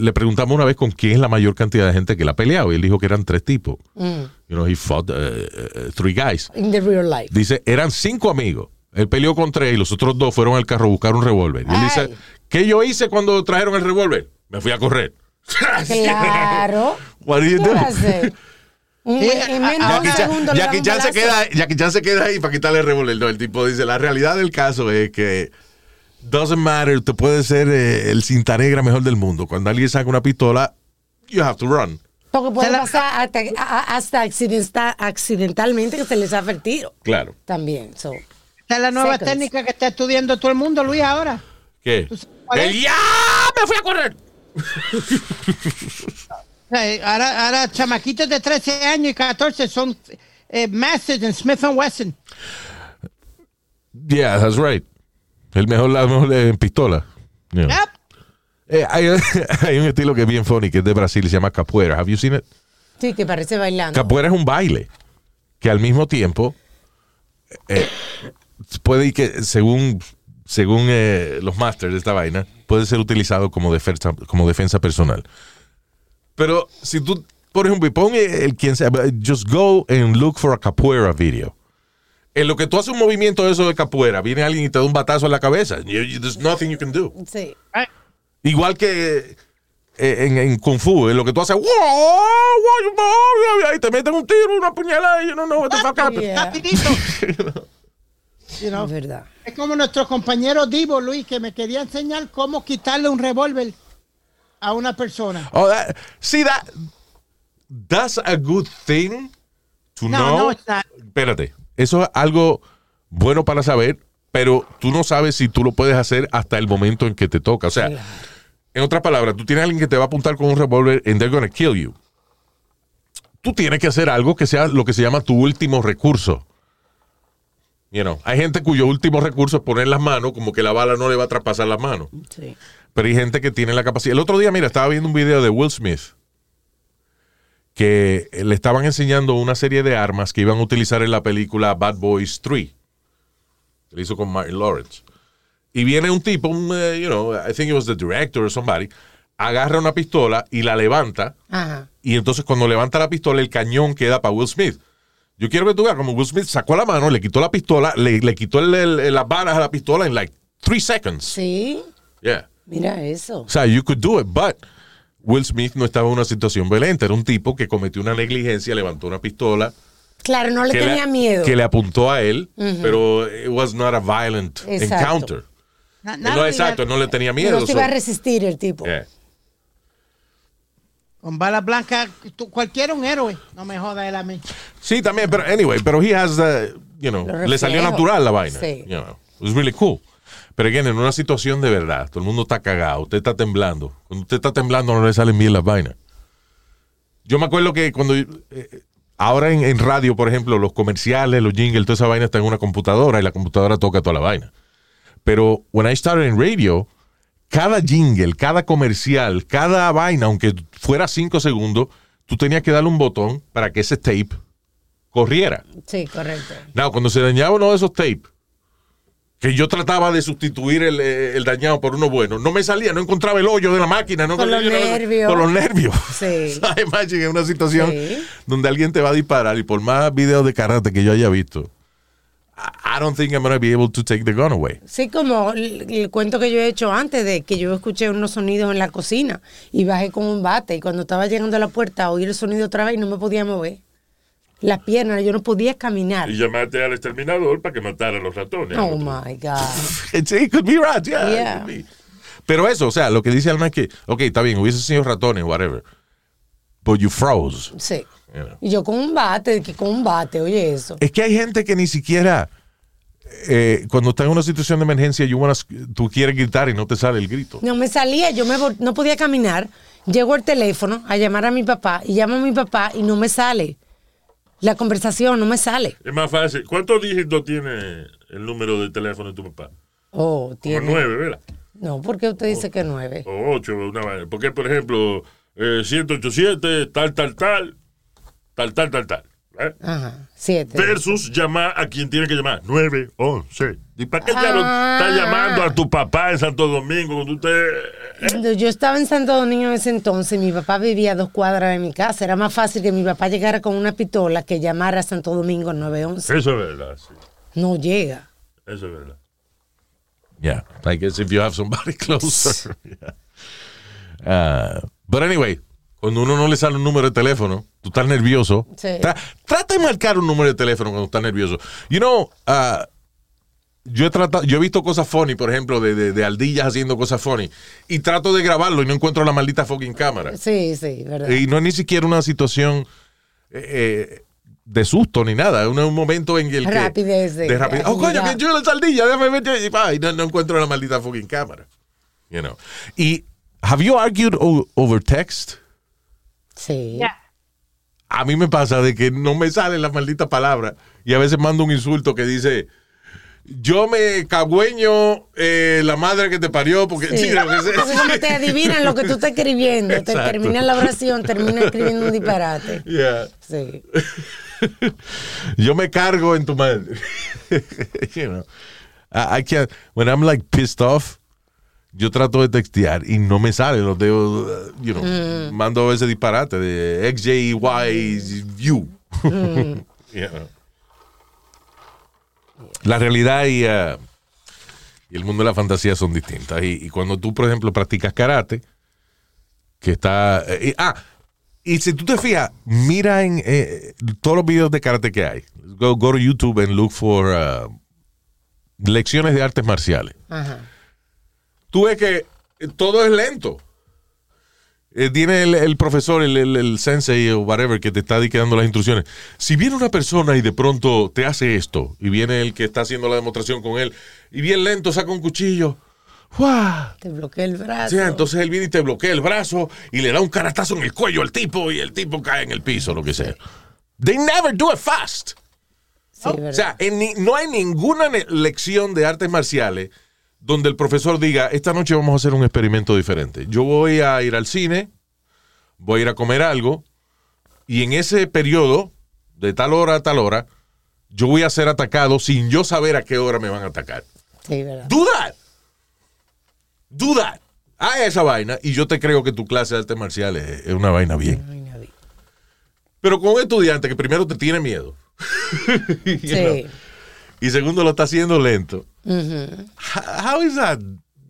le preguntamos una vez con quién es la mayor cantidad de gente que la ha peleado. Y él dijo que eran tres tipos. You know, he fought uh, uh, three guys. In the real life. Dice, eran cinco amigos. Él peleó con tres y los otros dos fueron al carro a buscar un revólver. Y él dice. ¿qué yo hice cuando trajeron el revólver? Me fui a correr. Claro. What do you ¿Qué do? Jackie Chan, se queda, Jackie Chan se queda ahí para quitarle el revólver. No, el tipo dice, la realidad del caso es que doesn't matter, usted puede ser eh, el cinta negra mejor del mundo. Cuando alguien saca una pistola, you have to run. Porque puede pasar hasta, hasta accidenta- accidentalmente que se les hace el tiro. Claro. También. So. Esta es la nueva Seconds. técnica que está estudiando todo el mundo, Luis, ahora. ¿Qué? El ya me fui a correr. Ahora, ahora chamaquitos de 13 años y 14 son eh, masters en Smith Wesson. Yeah, that's right. El mejor, la mejor en pistola. You know. Yep. Eh, hay, hay un estilo que es bien funny, que es de Brasil, se llama capoeira. Have you seen it? Sí, que parece bailando. Capoeira es un baile que al mismo tiempo eh, puede que según según eh, los masters de esta vaina puede ser utilizado como defensa como defensa personal. Pero si tú por ejemplo pon el quien sea just go and look for a capoeira video. En lo que tú haces un movimiento de eso de capoeira, viene alguien y te da un batazo en la cabeza. You- you- there's nothing you can do. Sí. Igual que eh, en, en Kung Fu, en lo que tú haces, "Wow, wow, wow", y te meten un tiro, una puñalada, y you don't know what the fuck happened. Yeah. Rapidito. You know, Es verdad. Es como nuestro compañero Divo, Luis, que me quería enseñar cómo quitarle un revólver a una persona. Oh, that, see that, that's a good thing to No, know. no, it's not. Espérate, eso es algo bueno para saber, pero tú no sabes si tú lo puedes hacer hasta el momento en que te toca. O sea, en otras palabras, tú tienes a alguien que te va a apuntar con un revólver and they're gonna kill you. Tú tienes que hacer algo que sea lo que se llama tu último recurso. You know, hay gente cuyo último recurso es poner las manos, como que la bala no le va a traspasar las manos. Sí. Pero hay gente que tiene la capacidad. El otro día, mira, estaba viendo un video de Will Smith que le estaban enseñando una serie de armas que iban a utilizar en la película Bad Boys 3. Que le hizo con Martin Lawrence. Y viene un tipo, un, eh, you know, I think it was the director or somebody, agarra una pistola y la levanta. Ajá. Y entonces cuando levanta la pistola, el cañón queda para Will Smith. Yo quiero que tú veas como Will Smith sacó la mano, le quitó la pistola, le, le quitó el- el- las balas a la pistola en like three seconds. Sí. Yeah. Mira eso. O sea, you could do it, but Will Smith no estaba en una situación violenta. Era un tipo que cometió una negligencia, levantó una pistola. Claro, no le tenía miedo. Que le apuntó a él, pero it was not a violent Exacto. encounter. Él nada no, de- exacto, no le tenía miedo. no se iba a resistir el tipo. Yeah. Con balas blancas, tú- cualquiera un héroe. No me joda él a mí. Sí, también, pero anyway, pero he has the, you know, le salió natural la vaina. Sí. You know, it was really cool. Pero again, en una situación de verdad, todo el mundo está cagado, usted está temblando. Cuando usted está temblando no le salen bien las vainas. Yo me acuerdo que cuando eh, ahora en, en radio, por ejemplo, los comerciales, los jingles, toda esa vaina está en una computadora y la computadora toca toda la vaina. Pero when I started in radio, cada jingle, cada comercial, cada vaina, aunque fuera cinco segundos, tú tenías que darle un botón para que ese tape corriera. Sí, correcto. Now, cuando se dañaba uno de esos tapes, que yo trataba de sustituir el, eh, el dañado por uno bueno, no me salía, no encontraba el hoyo de la máquina. No Por los nervios. Por los nervios. Sí. Imagine en una situación Sí. donde alguien te va a disparar y por más videos de karate que yo haya visto, I I don't think I'm going to be able to take the gun away. Sí, como el, el cuento que yo he hecho antes de que yo escuché unos sonidos en la cocina y bajé con un bate y cuando estaba llegando a la puerta oí el sonido otra vez y no me podía mover. Las piernas, yo no podía caminar. Y llamaste al exterminador para que matara a los ratones. Oh my God. It could be right, yeah, it Yeah. could be. Pero eso, o sea, lo que dice Alma es que, ok, está bien, hubiese sido ratones, whatever. But you froze. Sí. you know. Y yo con un bate, que con un bate, oye eso. Es que hay gente que ni siquiera, eh, cuando está en una situación de emergencia, you wanna- tú quieres gritar y no te sale el grito. No me salía, yo me no podía caminar. Llego al teléfono a llamar a mi papá y llamo a mi papá y no me sale. La conversación no me sale. Es más fácil. ¿Cuántos dígitos tiene el número de teléfono de tu papá? Oh, Como tiene. nueve, ¿verdad? No, ¿por qué usted dice que nueve? O ocho, una vaina. Porque, por ejemplo, eh, 187, tal, tal, tal, tal, tal, tal, tal. ¿eh? Ajá, siete. Versus llamar a quien tiene que llamar. 9, 11. ¿Y para qué ya lo Ah. está llamando a tu papá en Santo Domingo cuando usted... Cuando Yo estaba en Santo Domingo en ese entonces, mi papá vivía a dos cuadras de mi casa. Era más fácil que mi papá llegara con una pistola que llamara a Santo Domingo al 911. Eso es verdad, sí. No llega. Eso es verdad. Yeah, I guess if you have somebody closer. yeah. Uh, but anyway, cuando uno no le sale un número de teléfono, tú estás nervioso. Sí. Tra- trata de marcar un número de teléfono cuando estás nervioso. You know, uh, yo he tratado, yo he visto cosas funny, por ejemplo, de, de, de aldillas haciendo cosas funny, y trato de grabarlo y no encuentro la maldita fucking cámara. Sí, sí, verdad. Y no es ni siquiera una situación eh, eh, de susto ni nada. Es un, un momento en el que. Rapidez de- de rapidez. Oh, coño, que yo la saldilla, déjame ver. Y, pa, y no, no encuentro la maldita fucking cámara. You know. Y, ¿have you argued o- over text? Sí. A mí me pasa de que no me sale la maldita palabra y a veces mando un insulto que dice. Yo me cagüeño eh, la madre que te parió porque Sí. sí, lo que sea. Entonces, como te adivinan lo que tú estás escribiendo, te Exacto. termina la oración, termina escribiendo un disparate. Yeah. Sí. Yo me cargo en tu madre. you know. I, I can't, when I'm like pissed off, yo trato de textear y no me sale los dedos, uh, you know, mando ese disparate de XJYU. You know. La realidad y, uh, y el mundo de la fantasía son distintas. Y, y cuando tú, por ejemplo, practicas karate, que está... eh, y- ah, y si tú te fijas, mira en eh, todos los videos de karate que hay. Go, go to YouTube and look for uh, lecciones de artes marciales. Ajá. Tú ves que todo es lento. Eh, tiene el, el profesor, el, el- el sensei o whatever que te está dando las instrucciones. Si viene una persona y de pronto te hace esto, y viene el que está haciendo la demostración con él, y bien lento saca un cuchillo, ¡guau! Te bloquea el brazo. Sí, entonces él viene y te bloquea el brazo y le da un caratazo en el cuello al tipo y el tipo cae en el piso, lo que sea. They never do it fast. Sí, O sea, en no hay ninguna lección de artes marciales donde el profesor diga, esta noche vamos a hacer un experimento diferente. Yo voy a ir al cine, voy a ir a comer algo, y en ese periodo, de tal hora a tal hora, yo voy a ser atacado sin yo saber a qué hora me van a atacar. Sí, verdad. Do that. Do that. Haz esa vaina y yo te creo que tu clase de artes marciales es una vaina bien. Pero con un estudiante que primero te tiene miedo. Know, Sí. y segundo lo está haciendo lento. Ujú. How how is that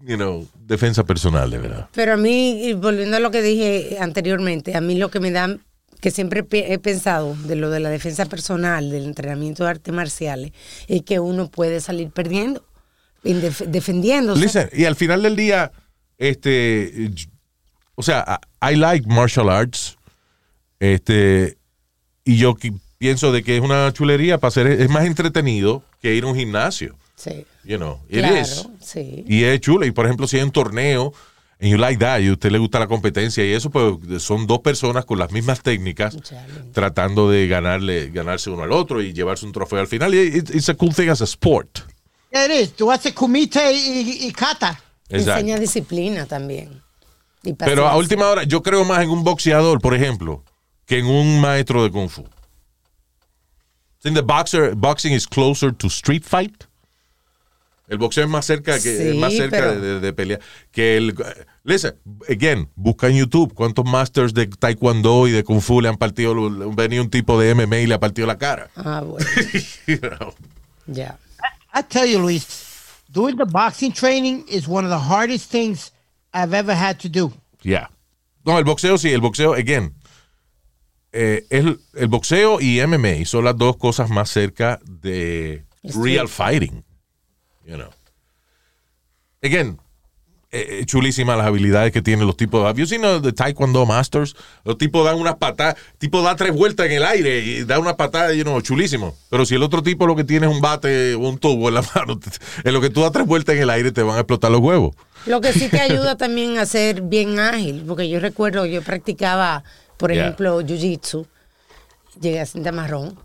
you know, defensa personal, de verdad. Pero a mí, volviendo a lo que dije anteriormente, a mí lo que me da, que siempre he pensado de lo de la defensa personal, del entrenamiento de artes marciales, es que uno puede salir perdiendo, defendiéndose. Listen, y al final del día, este, o sea, I like martial arts, este, y yo pienso de que es una chulería para hacer, es más entretenido que ir a un gimnasio, Sí, you know, it claro, is. sí. Y es chulo, y por ejemplo, si hay un torneo, and you like that, y a usted le gusta la competencia y eso, pues son dos personas con las mismas técnicas Challenge. tratando de ganarle, ganarse uno al otro y llevarse un trofeo al final. Y it- it's a cool thing as a sport. It is. Tú haces kumite y, y kata. Exacto. Enseña disciplina también. Y Pero a última hora, yo creo más en un boxeador, por ejemplo, que en un maestro de kung fu. I think the boxer, boxing is closer to street fight. El boxeo es más cerca que Sí, es más cerca pero- de, de- de pelear que el. Listen, again, busca en YouTube cuántos masters de taekwondo y de kung fu le han partido, venido un tipo de MMA y le ha partido la cara. Ah, bueno, You know? ya. I tell you, Luis, doing the boxing training is one of the hardest things I've ever had to do. Yeah. No, el boxeo sí, el boxeo, again. eh, el, el boxeo y MMA son las dos cosas más cerca de real fighting. You know. Again, eh, eh, chulísimas las habilidades que tienen los tipos. Have you seen the Taekwondo Masters? Los tipos dan unas patadas, tipo da tres vueltas en el aire y da una patada, you know, chulísimo. Pero si el otro tipo lo que tiene es un bate o un tubo en la mano, en lo que tú das tres vueltas en el aire te van a explotar los huevos. Lo que sí te ayuda también a ser bien ágil, porque yo recuerdo, yo practicaba, por Yeah. ejemplo, jiu-jitsu, llegué a cinta marrón,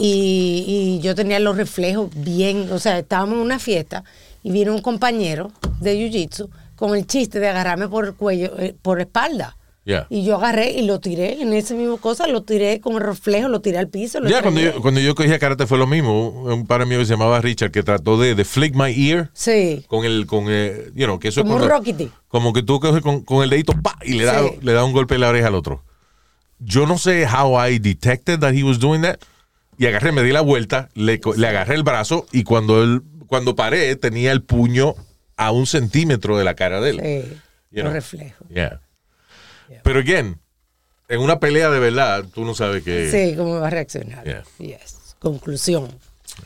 y, y yo tenía los reflejos bien, o sea, estábamos en una fiesta y vino un compañero de jiu-jitsu con el chiste de agarrarme por el cuello, eh, por espalda. Yeah. Y yo agarré y lo tiré en esa misma cosa, lo tiré con el reflejo, lo tiré al piso. Ya, cuando yo, cuando yo cogía karate fue lo mismo. Un par mío que se llamaba Richard que trató de, de flick my ear Sí, con el, con el, you know, que eso es Como un cuando- Rockity. Como que tú coges con, con el dedito pa, y le da, Sí. le da un golpe en la oreja al otro. Yo no sé how I detected that he was doing that. Y agarré, me di la vuelta, le, le agarré el brazo y cuando él, cuando paré, tenía el puño a un centímetro de la cara de él. sí, You know. Yeah. Pero again, en una pelea de verdad, tú no sabes que. Sí, cómo va a reaccionar. Yeah. Yes. Conclusión.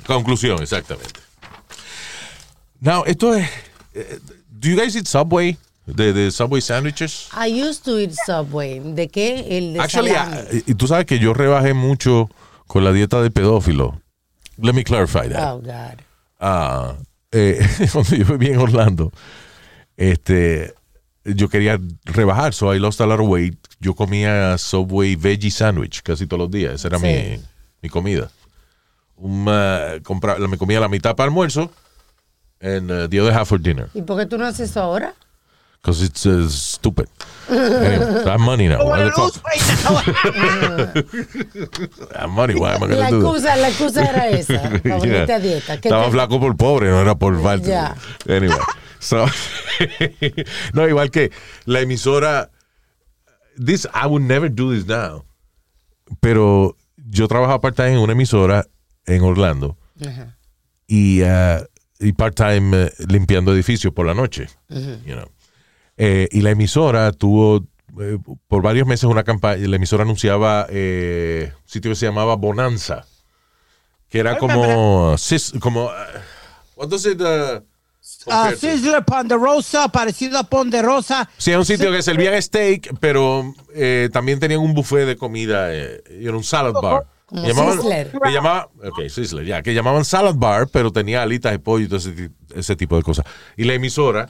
Conclusión, exactamente. Now, esto es. eh, Do you guys eat Subway? De, de Subway sandwiches? I used to eat Subway. ¿De qué? El de Actually, salami. y tú sabes que yo rebajé mucho con la dieta de pedófilo. Let me clarify that. Oh, God. Ah, eh, cuando yo vivía en Orlando, este, yo quería rebajar, so I lost a lot of weight. Yo comía Subway veggie sandwich casi todos los días. Esa era Sí. mi, mi comida. Compra- me comía la mitad para almuerzo and uh, the other half for dinner. ¿Y por qué tú no haces eso ahora? Because it's uh, stupid. anyway, I have money now. The fuck? now. I have money. Why am I La gonna do that? excusa, la excusa era esa. Yeah. dieta. ¿Qué Estaba te- flaco por pobre, no era por falta. Ya. Anyway. So, no, igual que la emisora. This, I would never do this now. Pero yo trabajaba part-time en una emisora en Orlando Ajá. y, uh, y part-time eh, limpiando edificios por la noche. you know. Eh, y la emisora tuvo eh, por varios meses una campaña. La emisora anunciaba eh, un sitio que se llamaba Bonanza, que era como. sis- como uh, what does it, uh, to? Sizzler Ponderosa, parecido a Ponderosa. Sí, era un sitio que servían steak, pero eh, también tenían un buffet de comida, eh, y era un salad bar. Como Que llamaban- Sizzler. que llamaba, ok, Sizzler, ya, que llamaban salad bar, pero tenía alitas de pollo y todo ese, ese tipo de cosas. Y la emisora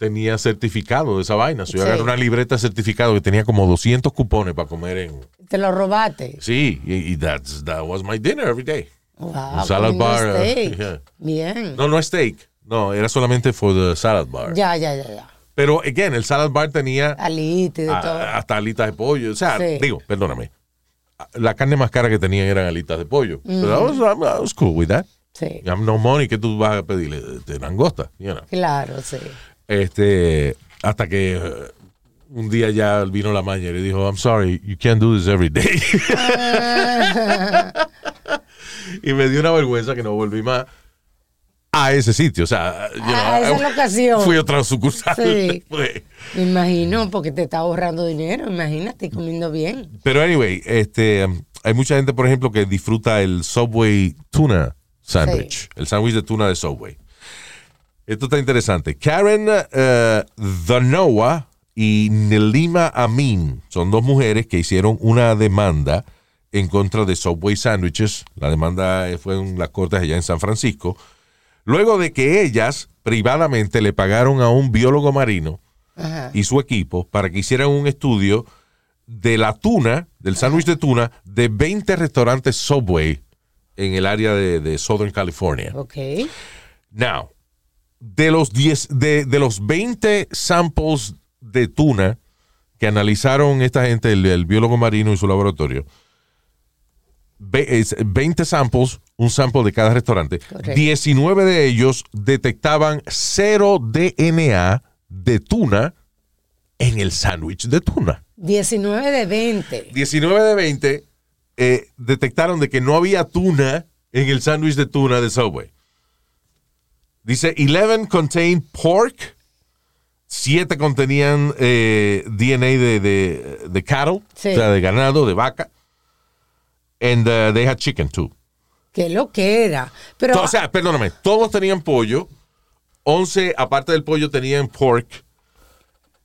tenía certificado de esa vaina. So, yo Sí. agarré una libreta certificado que tenía como 200 cupones para comer en... Te lo robaste. Sí, y, y that's, that was my dinner every day. Wow, salad bar, uh, steak. yeah. Bien. No, no steak. No, era solamente for the salad bar. Ya, ya, ya, ya. Pero, again, el salad bar tenía... Alite y de a- todo. hasta alitas de pollo. O sea, Sí. digo, perdóname. La carne más cara que tenían eran alitas de pollo. Pero I was, I was cool with that. Sí. Have no money que tú vas a pedirle de langosta. you know. Claro, sí. Este, hasta que eh, un día ya vino la mañana y dijo, I'm sorry, you can't do this every day. y me dio una vergüenza que no volví más. a ese sitio. O sea, you know, A esa locación. Fui a otra sucursal. Sí. Me imagino, porque te está ahorrando dinero, imagínate, y comiendo bien. Pero anyway, este, um, hay mucha gente, por ejemplo, que disfruta el Subway tuna sandwich, Sí. el sándwich de tuna de Subway. Esto está interesante. Karen uh, Dhanoa y Nelima Amin son dos mujeres que hicieron una demanda en contra de Subway Sandwiches. La demanda fue en las cortes allá en San Francisco. Luego de que ellas privadamente le pagaron a un biólogo marino Ajá. y su equipo para que hicieran un estudio de la tuna, del sándwich de tuna, de 20 restaurantes Subway en el área de, de Southern California. Ok. Now, de los, 10, de, de los 20 samples de tuna que analizaron esta gente, el, el biólogo marino y su laboratorio, ve- es 20 samples, un sample de cada restaurante, Correcto. 19 de ellos detectaban cero DNA de tuna en el sándwich de tuna. 19 de 20. 19 de 20 eh, detectaron de que no había tuna en el sándwich de tuna de Subway. Dice, 11 contain pork, 7 contenían eh, DNA de, de, de cattle, Sí. o sea, de ganado, de vaca, and uh, they had chicken too. Qué lo que era. Pero To- o sea, perdóname, todos tenían pollo, 11 aparte del pollo tenían pork,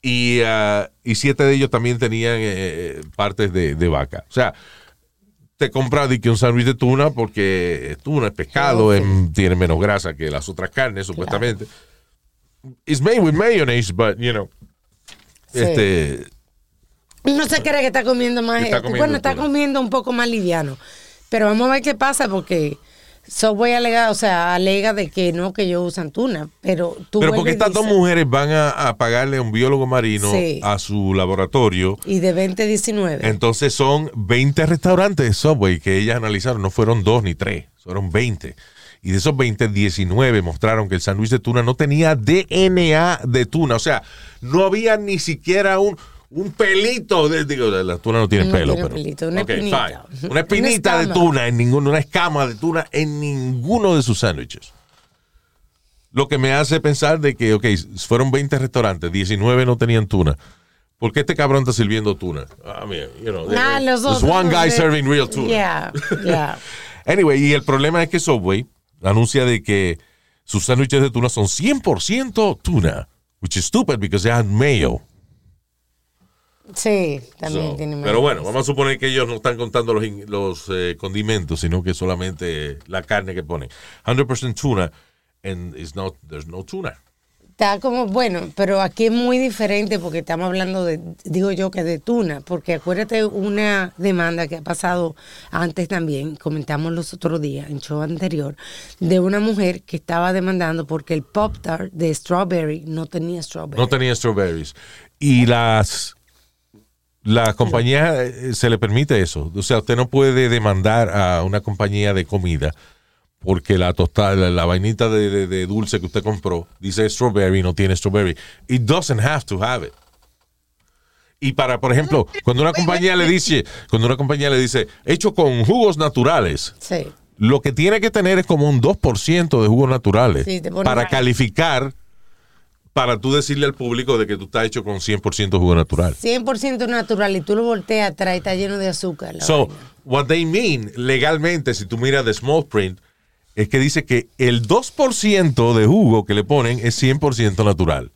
y, uh, y siete de ellos también tenían eh, partes de, de vaca. O sea, te compras di que un sándwich de tuna porque tuna, es pescado, Sí. es- tiene menos grasa que las otras carnes, supuestamente. It's made with mayonnaise, but, you know, Sí. este, no se cree que está comiendo más. Está comiendo bueno, está tuna. comiendo un poco más liviano. Pero vamos a ver qué pasa porque Subway alega, o sea, alega de que no, que ellos usan tuna. Pero tú pero porque estas dos mujeres van a, a pagarle a un biólogo marino Sí. a su laboratorio Y de 20 19. Entonces son 20 restaurantes de Subway que ellas analizaron. No fueron dos ni tres, fueron 20. Y de esos 20, 19 mostraron que el sándwich de tuna no tenía DNA de tuna. O sea, no había ni siquiera un, un pelito. De, digo, la tuna no tiene No pelo, pero. pelito, una espinita. Una espinita Una de tuna en ninguno, una escama de tuna en ninguno de sus sándwiches. Lo que me hace pensar de que, ok, fueron 20 restaurantes, 19 no tenían tuna. ¿Por qué este cabrón está sirviendo tuna? I mean, you know, Nah, los otros one guy serving real tuna. Yeah, yeah. Anyway, y el problema es que Subway anuncia de que sus sándwiches de tuna son 100% tuna, which is stupid because they have mayo. Sí, también So, tiene pero bueno, vamos a suponer que ellos no están contando los, los eh, condimentos, sino que solamente la carne que ponen. 100% tuna and it's not, there's no tuna. Está como, bueno, pero aquí es muy diferente porque estamos hablando de, digo yo que de tuna, porque acuérdate una demanda que ha pasado antes también, comentamos los otros días en show anterior, de una mujer que estaba demandando porque el Pop Tart de strawberry no tenía strawberry. No tenía strawberries. Y las la compañía eh, se le permite eso. O sea, usted no puede demandar a una compañía de comida porque la tostada, la, la vainita de, de- de dulce que usted compró dice strawberry y no tiene strawberry. It doesn't have to have it. Y para, por ejemplo, cuando una compañía le dice, cuando una compañía le dice, hecho con jugos naturales, Sí. lo que tiene que tener es como un 2% de jugos naturales Sí, para calificar, para tú decirle al público de que tú estás hecho con 100% jugo natural. 100% natural y tú lo volteas atrás y está lleno de azúcar. So, vaina. what they mean legalmente, si tú miras the small print, es que dice que el 2% de jugo que le ponen es 100% natural.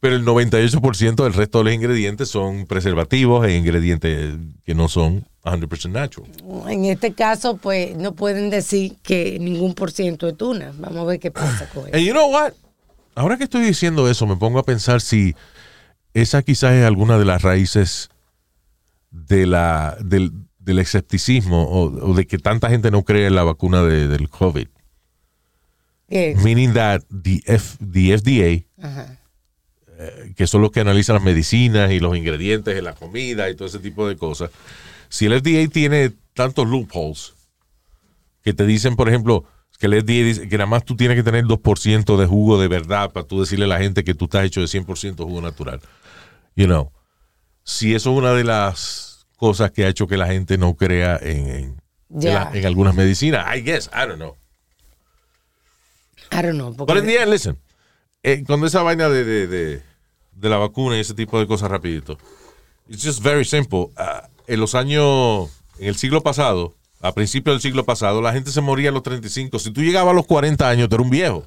Pero el 98% del resto de los ingredientes son preservativos e ingredientes que no son 100% natural. En este caso, pues no pueden decir que ningún por ciento es tuna. Vamos a ver qué pasa con eso. And you know what? Ahora que estoy diciendo eso, me pongo a pensar si esa quizás es alguna de las raíces de la, del, del escepticismo o, o de que tanta gente no cree en la vacuna de- del COVID. Meaning that the, F- the FDA, eh, que son los que analizan las medicinas y los ingredientes de la comida y todo ese tipo de cosas, si el FDA tiene tantos loopholes que te dicen, por ejemplo, que el FDA dice que nada más tú tienes que tener 2% de jugo de verdad para tú decirle a la gente que tú estás hecho de 100% jugo natural. You know, si eso es una de las cosas que ha hecho que la gente no crea en, en, en Ya. la- en algunas medicinas, I guess, I don't know. I don't know. in the end, listen, eh, cuando esa vaina de, de, de, de la vacuna y ese tipo de cosas rapidito, it's just very simple. Ah, en los años, en el siglo pasado, a principios del siglo pasado, la gente se moría a los 35. Si tú llegabas a los 40 años, tú eras un viejo.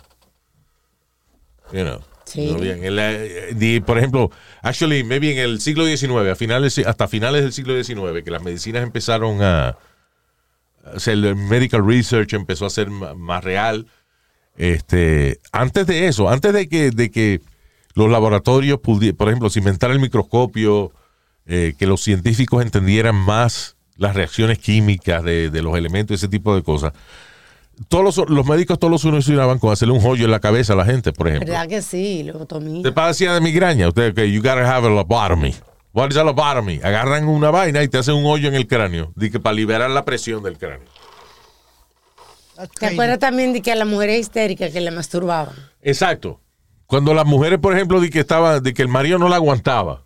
You know. Sí. No, bien, en la- di- por ejemplo, actually, maybe en el siglo XIX, a finales, hasta finales del siglo XIX, que las medicinas empezaron a, o sea, el medical research empezó a ser más real. Este, antes de eso, antes de que, de que los laboratorios, por ejemplo, se inventara el microscopio, eh, que los científicos entendieran más las reacciones químicas de, de los elementos, ese tipo de cosas. Todos los, los médicos todos los solucionaban con hacerle un hoyo en la cabeza a la gente, por ejemplo. ¿Verdad que sí? Lobotomía. Te padecía de migraña, usted que you gotta have a lobotomy. What is a lobotomy? Agarran una vaina y te hacen un hoyo en el cráneo, que para liberar la presión del cráneo. ¿Te acuerdas también de que a las mujeres histéricas que le masturbaban? Exacto. Cuando las mujeres, por ejemplo, di que estaba, de que el marido no la aguantaba.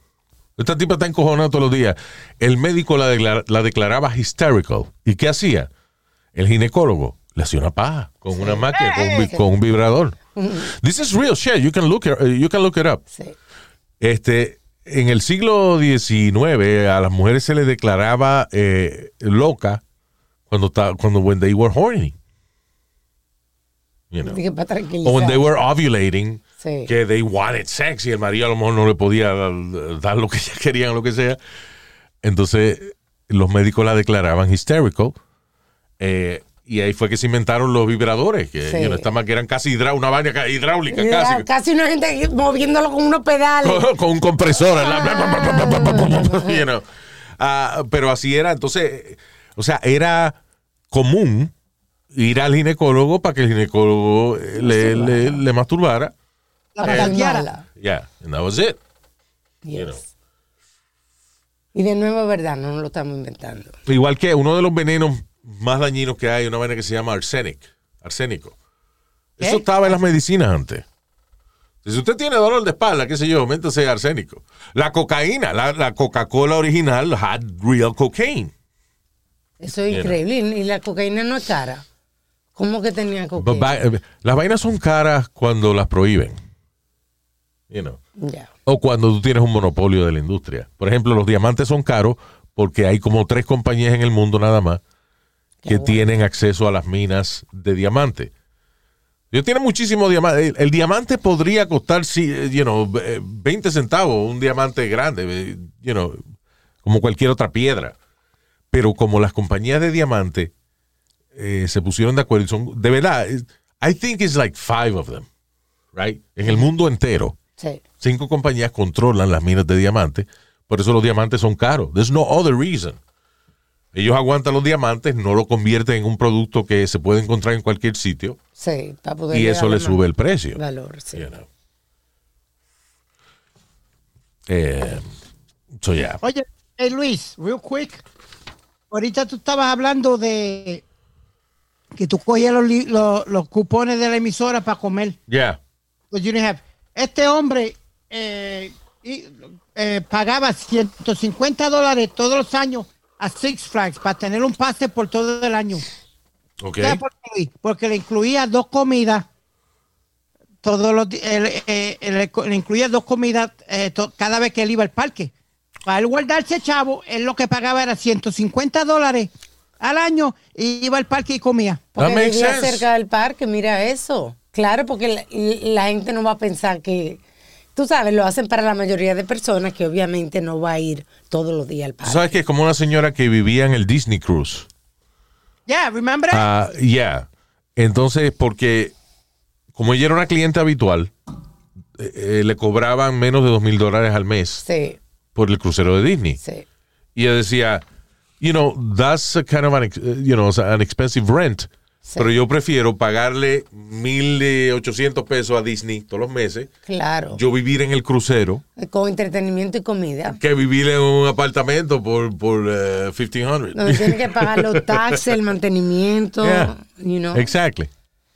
Esta tipa está encojonada todos los días. El médico la, declara- la declaraba hysterical. ¿Y qué hacía? El ginecólogo le hacía una paja con una máquina, con un, vi- con un vibrador. This is real shit. You can look it, you can look it up. Sí. Este, en el siglo XIX a las mujeres se les declaraba eh, loca cuando, cuando when they were horny. You know. Así que para O tranquilizar. when they were ovulating, Sí. que they wanted sex y el marido a lo mejor no le podía dar, lo que ellas querían o lo que sea. Entonces, los médicos la declaraban hysterical. eh, y ahí fue que se inventaron los vibradores, que Sí. you know, máquina eran casi hidra- una vaina ca- hidráulica, Era casi. casi una gente moviéndolo con unos pedales. con, con un compresor. la- you know. Pero así era. Entonces, o sea, era común ir al ginecólogo para que el ginecólogo eh, le, le, le masturbara. Calqueara. calmarla. Yeah, and that was it. Yes. know. Y de nuevo verdad, no nos lo estamos inventando. Igual que uno de los venenos más dañinos que hay, una vaina que se llama arsenic, arsénico. Eso estaba en las medicinas antes. Si usted tiene dolor de espalda, qué sé yo, méntese arsénico. La cocaína, la, la Coca-Cola original had real cocaine. Eso es increíble. Y y la cocaína no es cara. ¿Cómo que tenía cocaína? eh, las vainas son caras cuando las prohíben. You know. Ya. O cuando tú tienes un monopolio de la industria. Por ejemplo, los diamantes son caros porque hay como tres compañías en el mundo nada más que bueno. tienen acceso a las minas de diamante. Yo tiene muchísimo diamante. El, el diamante podría costar, you know, eh, 20 centavos, un diamante grande, you know, como cualquier otra piedra. Pero como las compañías de diamante eh, se pusieron de acuerdo y son, de verdad, eh, I think it's like five of them, right? En el mundo entero Sí. cinco compañías controlan las minas de diamantes, por eso los diamantes son caros. There's no other reason. Ellos aguantan los diamantes, no lo convierten en un producto que se puede encontrar en cualquier sitio Sí, para poder y eso le sube el precio. valor. Sí. you know. Eh, so yeah. Oye, hey Luis, real quick. Ahorita tú estabas hablando de que tú cogías los, los, los cupones de la emisora para comer. Yeah. Pues you didn't have- Este hombre eh, y, eh, pagaba 150 dólares todos los años a Six Flags para tener un pase por todo el año. Okay. ¿Sabes por qué? Porque le incluía dos comidas. Todos los él, eh, le, incluía dos comidas eh, to- cada vez que él iba al parque. Para él guardarse chavo, él lo que pagaba era 150 dólares al año y iba al parque y comía. Porque vivía sense. cerca del parque, mira eso. Claro, porque la, la gente no va a pensar que, tú sabes, lo hacen para la mayoría de personas que obviamente no va a ir todos los días al parque. sabes que es como una señora que vivía en el Disney Cruise. Yeah, remember? Ah, yeah. Entonces, porque como ella era una cliente habitual, eh, eh, le cobraban menos de dos mil dólares al mes Sí, por el crucero de Disney. sí. Y ella decía, you know, that's a kind of an, ex- eh, you know, an expensive rent. Sí. Pero yo prefiero pagarle mil ochocientos pesos a Disney todos los meses, Claro. yo vivir en el crucero, Con entretenimiento y comida. que vivir en un apartamento por, por eh, 1500. Donde tiene que pagar los taxes, el mantenimiento, Yeah. you know. Exactly.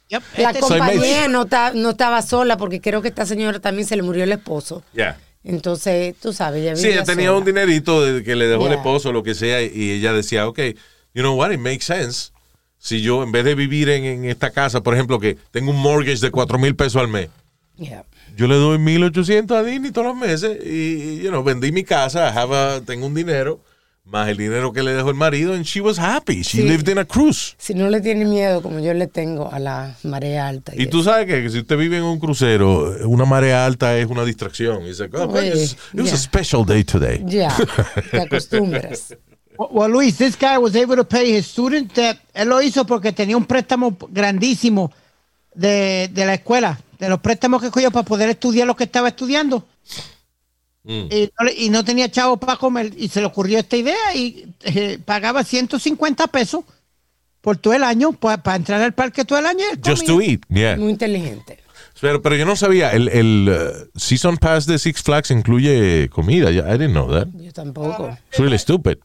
Yep, La este- compañía no, ta- no estaba sola porque creo que esta señora también se le murió el esposo. Yeah. Entonces, tú sabes, ella Sí, ella tenía sola. un dinerito de- que le dejó el esposo, lo que sea, y ella decía, ok, you know what, it makes sense. Si yo, en vez de vivir en, en esta casa, por ejemplo, que tengo un mortgage de 4 mil pesos al mes, Yeah. yo le doy 1800 a Disney todos los meses y, you know, vendí mi casa, a- tengo un dinero, más el dinero que le dejó el marido, and she was happy. She Sí. lived in a cruise. Si no le tiene miedo, como yo le tengo a la marea alta. Y tú sabes que, que si usted vive en un crucero, una marea alta es una distracción. Y dice, oh, Oye, it's- it was ya. a special day today. Ya, te acostumbras. Well, Luis, this guy was able to pay his student debt. Él lo hizo porque tenía un préstamo grandísimo de, de la escuela, de los préstamos que cogió para poder estudiar lo que estaba estudiando. Y, no le- y no tenía chavo para comer. Y se le ocurrió esta idea y eh, pagaba 150 pesos por todo el año pa- para entrar al parque todo el año. Just to eat, yeah. Muy inteligente. Pero, pero yo no sabía, el, el uh, Season Pass de Six Flags incluye comida. I didn't know that. Yo tampoco. It's really stupid.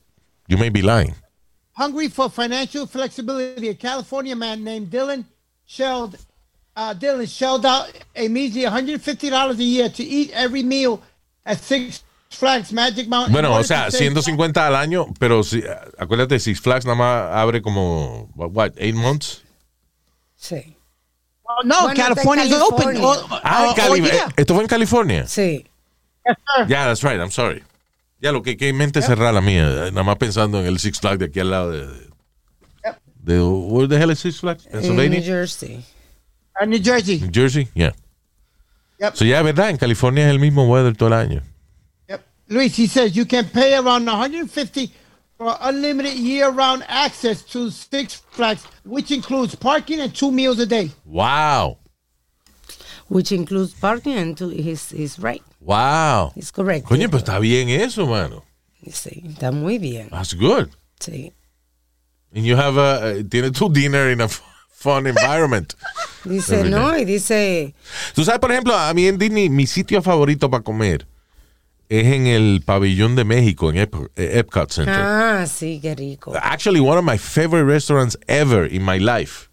You may be lying. hungry for financial flexibility, a California man named Dylan shelled uh, Dylan shelled out a measly $150 a year to eat every meal at Six Flags Magic Mountain. Bueno, o sea, 150 al año, pero si, acuérdate, Six Flags nada más abre como, what, what, eight months? Sí. Oh, no, Bueno, California is open. California. Oh, Ah, en oh, Cali- oh, yeah. Esto fue en California. Sí. Yes, sir. Yeah, that's right, I'm sorry. Ya lo que, que mente cerrada la mía, eh, nada más pensando en el Six Flags de aquí al lado de... de, de where the hell is Six Flags? En New Pennsylvania? Jersey. Uh, New Jersey. New Jersey? Yeah. Yep. So ya, ¿verdad? En California es el mismo weather todo el año. Yep. Luis, he says you can pay around 150 for unlimited year-round access to Six Flags, which includes parking and two meals a day. Wow. Which includes parking and to, he's, he's right. Wow. He's correct. Coño, pues está bien eso, mano. Sí, está muy bien. That's good. Sí. And you have a, uh, tiene tu dinner in a fun environment. Dice, no, y dice, Tú sabes, por ejemplo, a mí en Disney, mi sitio favorito para comer es en el pabellón de México, en Ep- eh, Epcot Center. ah, sí, qué rico. Actually, one of my favorite restaurants ever in my life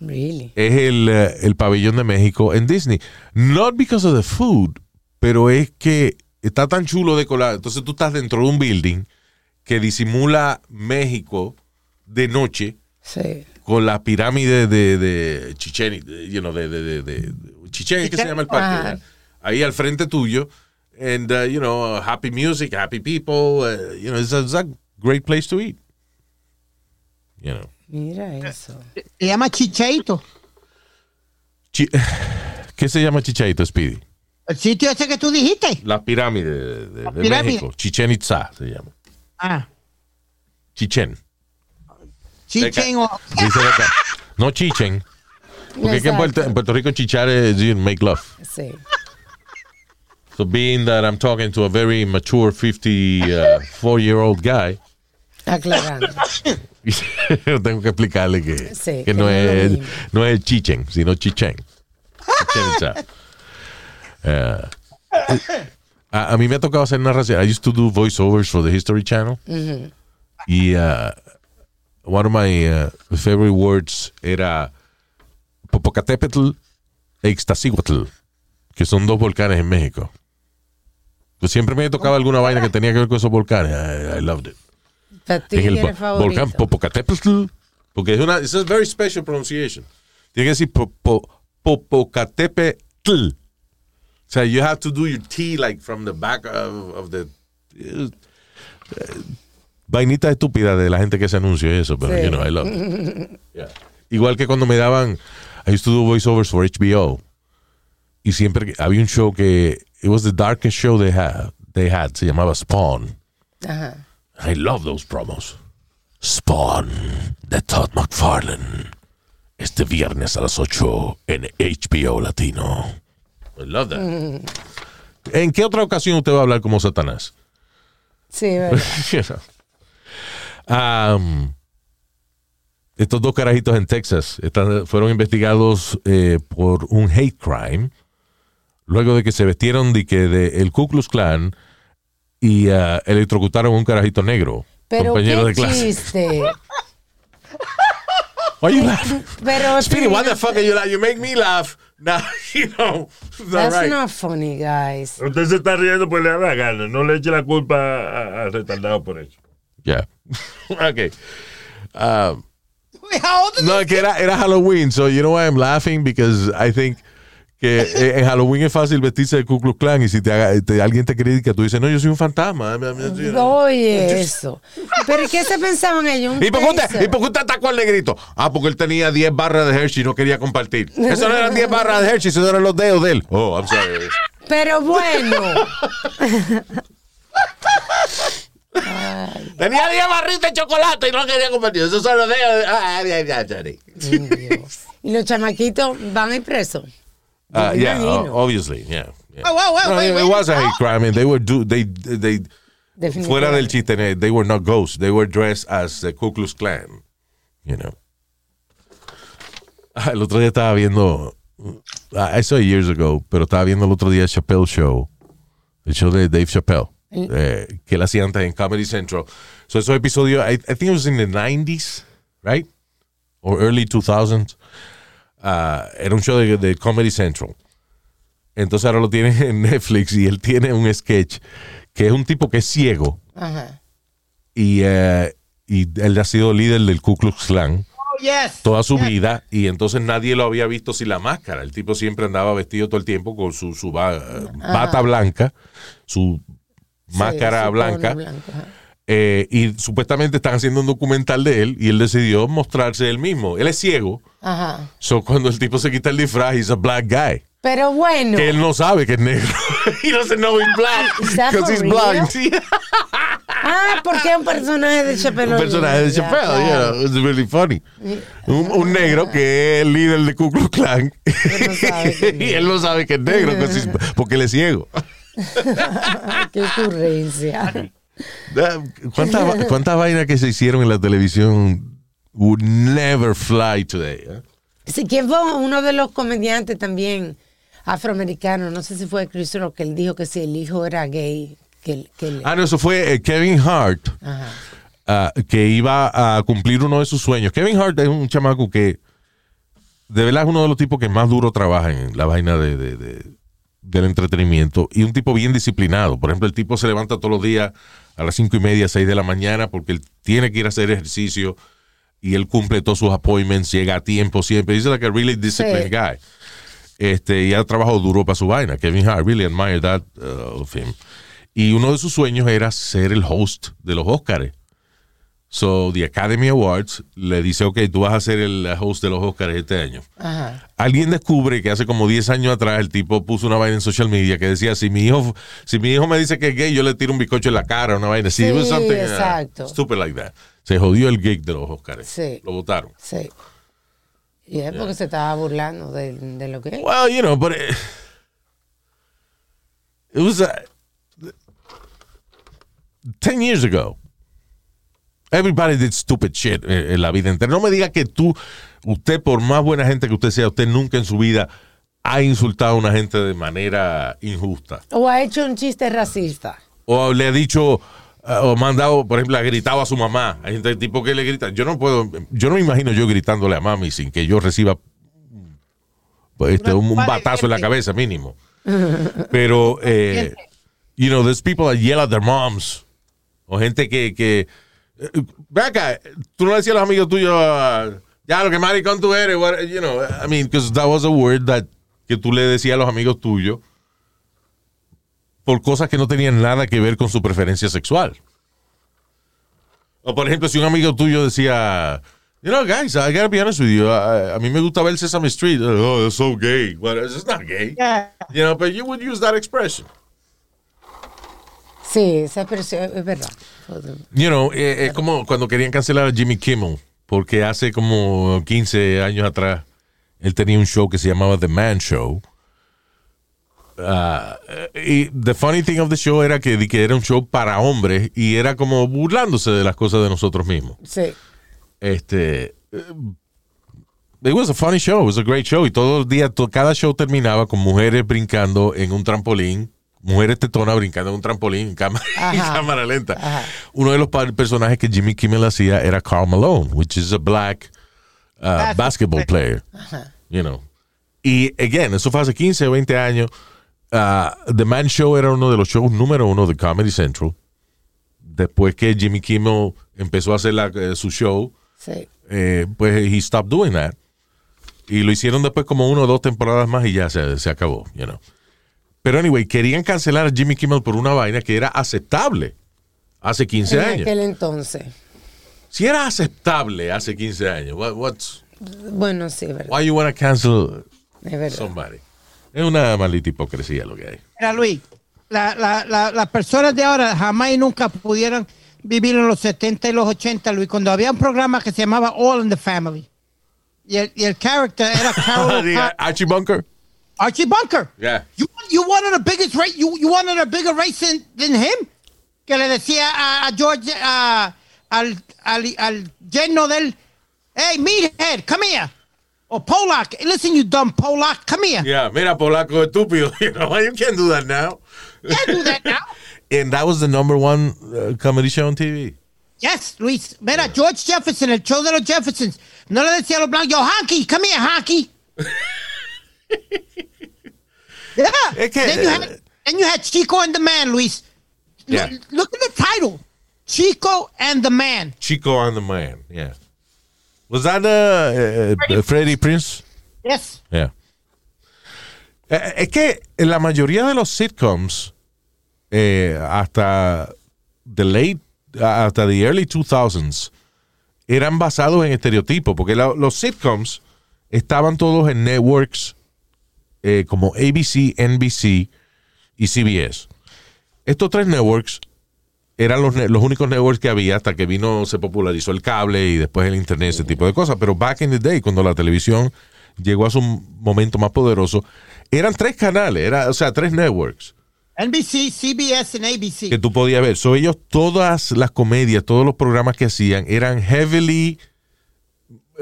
Really. es el, eh, el pabellón de México en Disney. Not because of the food, pero es que está tan chulo decorado. Entonces tú estás dentro de un building que disimula México de noche Sí. con la pirámide de, de Chichen, you know, de, de, de, Chichen, es que se llama el parque. Ahí al frente tuyo. And, uh, you know, happy music, happy people. uh, you know, it's a, it's a great place to eat. You know. Mira eso. Se llama Chicheito. Chi- ¿Qué se llama Chichaito, Speedy? El sitio ese que tú dijiste. La pirámide de, de- de pirámide. México. Chichen Itza se llama. Ah, Chichen. Chichen o... Dice acá. No Chichen. Porque que en Puerto, en Puerto Rico chichar es you know, make love. Sí. So being that I'm talking to a very mature 54 year old guy, Aclarando. tengo que explicarle que, Sí, que que no, es no es chichen, sino chichen. Chichen Itza. Eh, a, a mí me ha tocado hacer narración. I used to do voiceovers for the History Channel. Y uh, one of my uh, favorite words era Popocatépetl e Ixtaccíhuatl, que son dos volcanes en México. Pues siempre me tocaba alguna vaina que tenía que ver con esos volcanes. I, I loved it. En el volcán Popocatépetl, porque es una, it's a very special pronunciation. Tiene que decir po, po- Popocatépetl. O sea, you have to do your T like from the back of, of the. eh, vainita estúpida de la gente que se anuncia eso, pero Sí. you know, I love it. Yeah. Igual que cuando me daban, I used to do voiceovers for HBO. Y siempre que- había un show que, it was the darkest show they had, they had se llamaba Spawn. Ajá. I love those promos. Spawn de Todd McFarlane. Este viernes a las 8 en HBO Latino. I love that. ¿En qué otra ocasión usted va a hablar como Satanás? Sí, verdad. You know. Um, estos dos carajitos en Texas están- fueron investigados eh, por un hate crime luego de que se vestieron de que de el Ku Klux Klan y ah, electrocutaron a un carajito negro, Pero compañero qué de clase. chiste. Why you laughing? Pero Speedy, why the fuck are you laughing? You make me laugh. Now, you know, not That's right. not funny, guys. Usted se está riendo pues le da la gana. No le eche la culpa a- a- al retardado por eso. Yeah. okay. Um, Wait, how old is No, this que era, era Halloween, so you know why I'm laughing? Because I think que eh, en Halloween es fácil vestirse de Ku Klux Klan y si te, haga- te- alguien te critica, tú dices, no, yo soy un fantasma. Oye, eso. ¿Pero ¿y qué se pensaban ellos? ¿Y por, qué usted. ¿Y por qué usted atacó al negrito? Ah, porque él tenía 10 barras de Hershey y no quería compartir. Eso no eran 10 barras de Hershey, eso eran los dedos de él. Oh, I'm sorry. Pero bueno. Tenía 10 barritas de chocolate y no quería compartir. Eso son los dedos de... Ah, ya, ya, ya, ya. ¿Y los chamaquitos van a ir presos? Uh, yeah, imagino. o- obviously, yeah. yeah. Oh, wow, wow, No, wait, it, wait. was a hate crime. and they were do they they fuera del chiste, eh, they were not ghosts. They were dressed as the Ku Klux Klan. You know. Ah, El otro día estaba viendo, I saw it years ago, pero estaba viendo el otro día Chappelle Show, el show de Dave Chappelle, eh, que él hacía antes en Comedy Central. So esos episodios, I, I think it was in the 90s, right? Or early 2000s. Ah, era un show de, de Comedy Central. Entonces ahora lo tiene en Netflix y él tiene un sketch que es un tipo que es ciego Ajá. y, eh, y él ha sido líder del Ku Klux Klan Oh, yes. toda su Yes. vida y entonces nadie lo había visto sin la máscara. El tipo siempre andaba vestido todo el tiempo con su, su ba- bata blanca, su máscara Sí, su blanca. eh, y supuestamente están haciendo un documental de él y él decidió mostrarse él mismo. Él es ciego. Ajá. So cuando el tipo se quita el disfraz, he's a black guy. Pero bueno. Que él no sabe que es negro. He doesn't know he's black that because he's blind. Ah, porque es un personaje de Chappelle. un personaje de Chappelle, you know, it's really funny. Un, un negro que es el líder de Ku Klux Klan no sabe que y él no sabe que es negro porque él es ciego. Qué ocurrencia. ¿Cuántas cuántas vainas que se hicieron en la televisión would never fly today? eh? Sí, ¿quién fue uno de los comediantes también afroamericanos? No sé si fue Chris Rock, que él dijo que si el hijo era gay, que, que Ah, no, eso fue eh, Kevin Hart, Ajá. ah, que iba a cumplir uno de sus sueños. Kevin Hart es un chamaco que de verdad es uno de los tipos que más duro trabaja en la vaina de, de- de- del entretenimiento y un tipo bien disciplinado. Por ejemplo, el tipo se levanta todos los días a las cinco y media, seis de la mañana porque él tiene que ir a hacer ejercicio y él cumple todos sus appointments, llega a tiempo siempre. Dice like a really disciplined Sí. guy. Este, y ha trabajado duro para su vaina. Kevin Hart, really admire that uh, of him. Y uno de sus sueños era ser el host de los Oscars. So, the Academy Awards le dice, ok, tú vas a ser el host de los Oscars este año. Ajá. Alguien descubre que hace como 10 años atrás el tipo puso una vaina en social media que decía, si mi hijo, si mi hijo me dice que es gay, yo le tiro un bizcocho en la cara, una vaina así. Sí, something, uh, exacto. stupid like that. Se jodió el gig de los Oscars. Sí. Lo votaron. Sí. Y es porque se estaba burlando de, de lo que. Well, you know, but it, it was uh, 10 years ago. Everybody did stupid shit eh, en la vida entera. No me diga que tú, usted, por más buena gente que usted sea, usted nunca en su vida ha insultado a una gente de manera injusta. O ha hecho un chiste racista. O le ha dicho, eh, o mandado, por ejemplo, ha gritado a su mamá. Hay gente tipo que le grita. Yo no puedo, yo no me imagino yo gritándole a mami sin que yo reciba pues, este, un, un batazo en la cabeza mínimo. Pero, eh, you know, there's people that yell at their moms. O gente que, que ve acá, tú no decías a los amigos tuyos, ya lo que maricón tú eres, what- you know, I mean, because that was a word that que tú le decías a los amigos tuyos por cosas que no tenían nada que ver con su preferencia sexual. O por ejemplo, si un amigo tuyo decía, you know, guys, I gotta be honest with you, a, a mí me gusta ver Sesame Street. Oh, it's so gay. Well, it's not gay. Yeah. You know, but you would use that expression. Sí, esa expresión es verdad. You know, eh, es como cuando querían cancelar a Jimmy Kimmel, porque hace como 15 años atrás él tenía un show que se llamaba The Man Show. Ah, y the funny thing of the show era que, que era un show para hombres y era como burlándose de las cosas de nosotros mismos. Sí. Este. eh, It was a funny show, it was a great show. Y todos los días, cada show terminaba con mujeres brincando en un trampolín, mujeres tetonas brincando en un trampolín en cámara, en cámara lenta. Ajá. Uno de los personajes que Jimmy Kimmel hacía era Carl Malone, which is a black uh, basketball player. You know. Y, again, eso fue hace 15 o 20 años. Uh, The Man Show era uno de los shows número uno de Comedy Central después que Jimmy Kimmel empezó a hacer la- eh, su show, Sí. eh, pues he stopped doing that. Y lo hicieron después como uno o dos temporadas más y ya se, se acabó, you know. Pero anyway, querían cancelar a Jimmy Kimmel por una vaina que era aceptable hace 15 En años. aquel entonces. Si era aceptable hace 15 años, what, what's, Bueno, sí, es verdad. why you wanna cancel Es somebody? Es una maldita hipocresía lo que hay. Mira, Luis, la- la- la- las personas de ahora jamás y nunca pudieron vivir en los 70 y los 80, Luis, cuando había un programa que se llamaba All in the Family. Y el, y el character era Carol Archie Bunker. Archie Bunker. Yeah. You, you wanted a biggest race, you, you wanted a bigger race than, than him. Que le decía a, a George, a- al, al, al yerno del, hey, meathead, come here. O Polak, listen, you dumb Polak, come here. Yeah, mira, polaco estúpido. You know, you can't do that now. Can't do that now. And that was the number one uh, comedy show on TV. Yes, Luis. Mira, George Jefferson, el show de los Jeffersons. No le decía a los blancos, yo, Honky, come here, Honky. yeah. Es que- then, you had, then you had Chico and the Man, Luis. Look- Yeah. Look, at the title. Chico and the Man. Chico and the Man, yeah. Was that uh, uh, uh, Freddie Prince? Yes. Yeah. Eh, Es que en la mayoría de los sitcoms, eh, hasta the late, hasta the early 2000s, eran basados en estereotipos, porque la- los sitcoms estaban todos en networks eh, como ABC, NBC y CBS. Estos tres networks eran los, los únicos networks que había hasta que vino, se popularizó el cable y después el internet, ese tipo de cosas. Pero back in the day, cuando la televisión llegó a su momento más poderoso, eran tres canales, era, o sea, tres networks NBC, CBS, and ABC. que tú podías ver. So, ellos, todas las comedias, todos los programas que hacían eran heavily.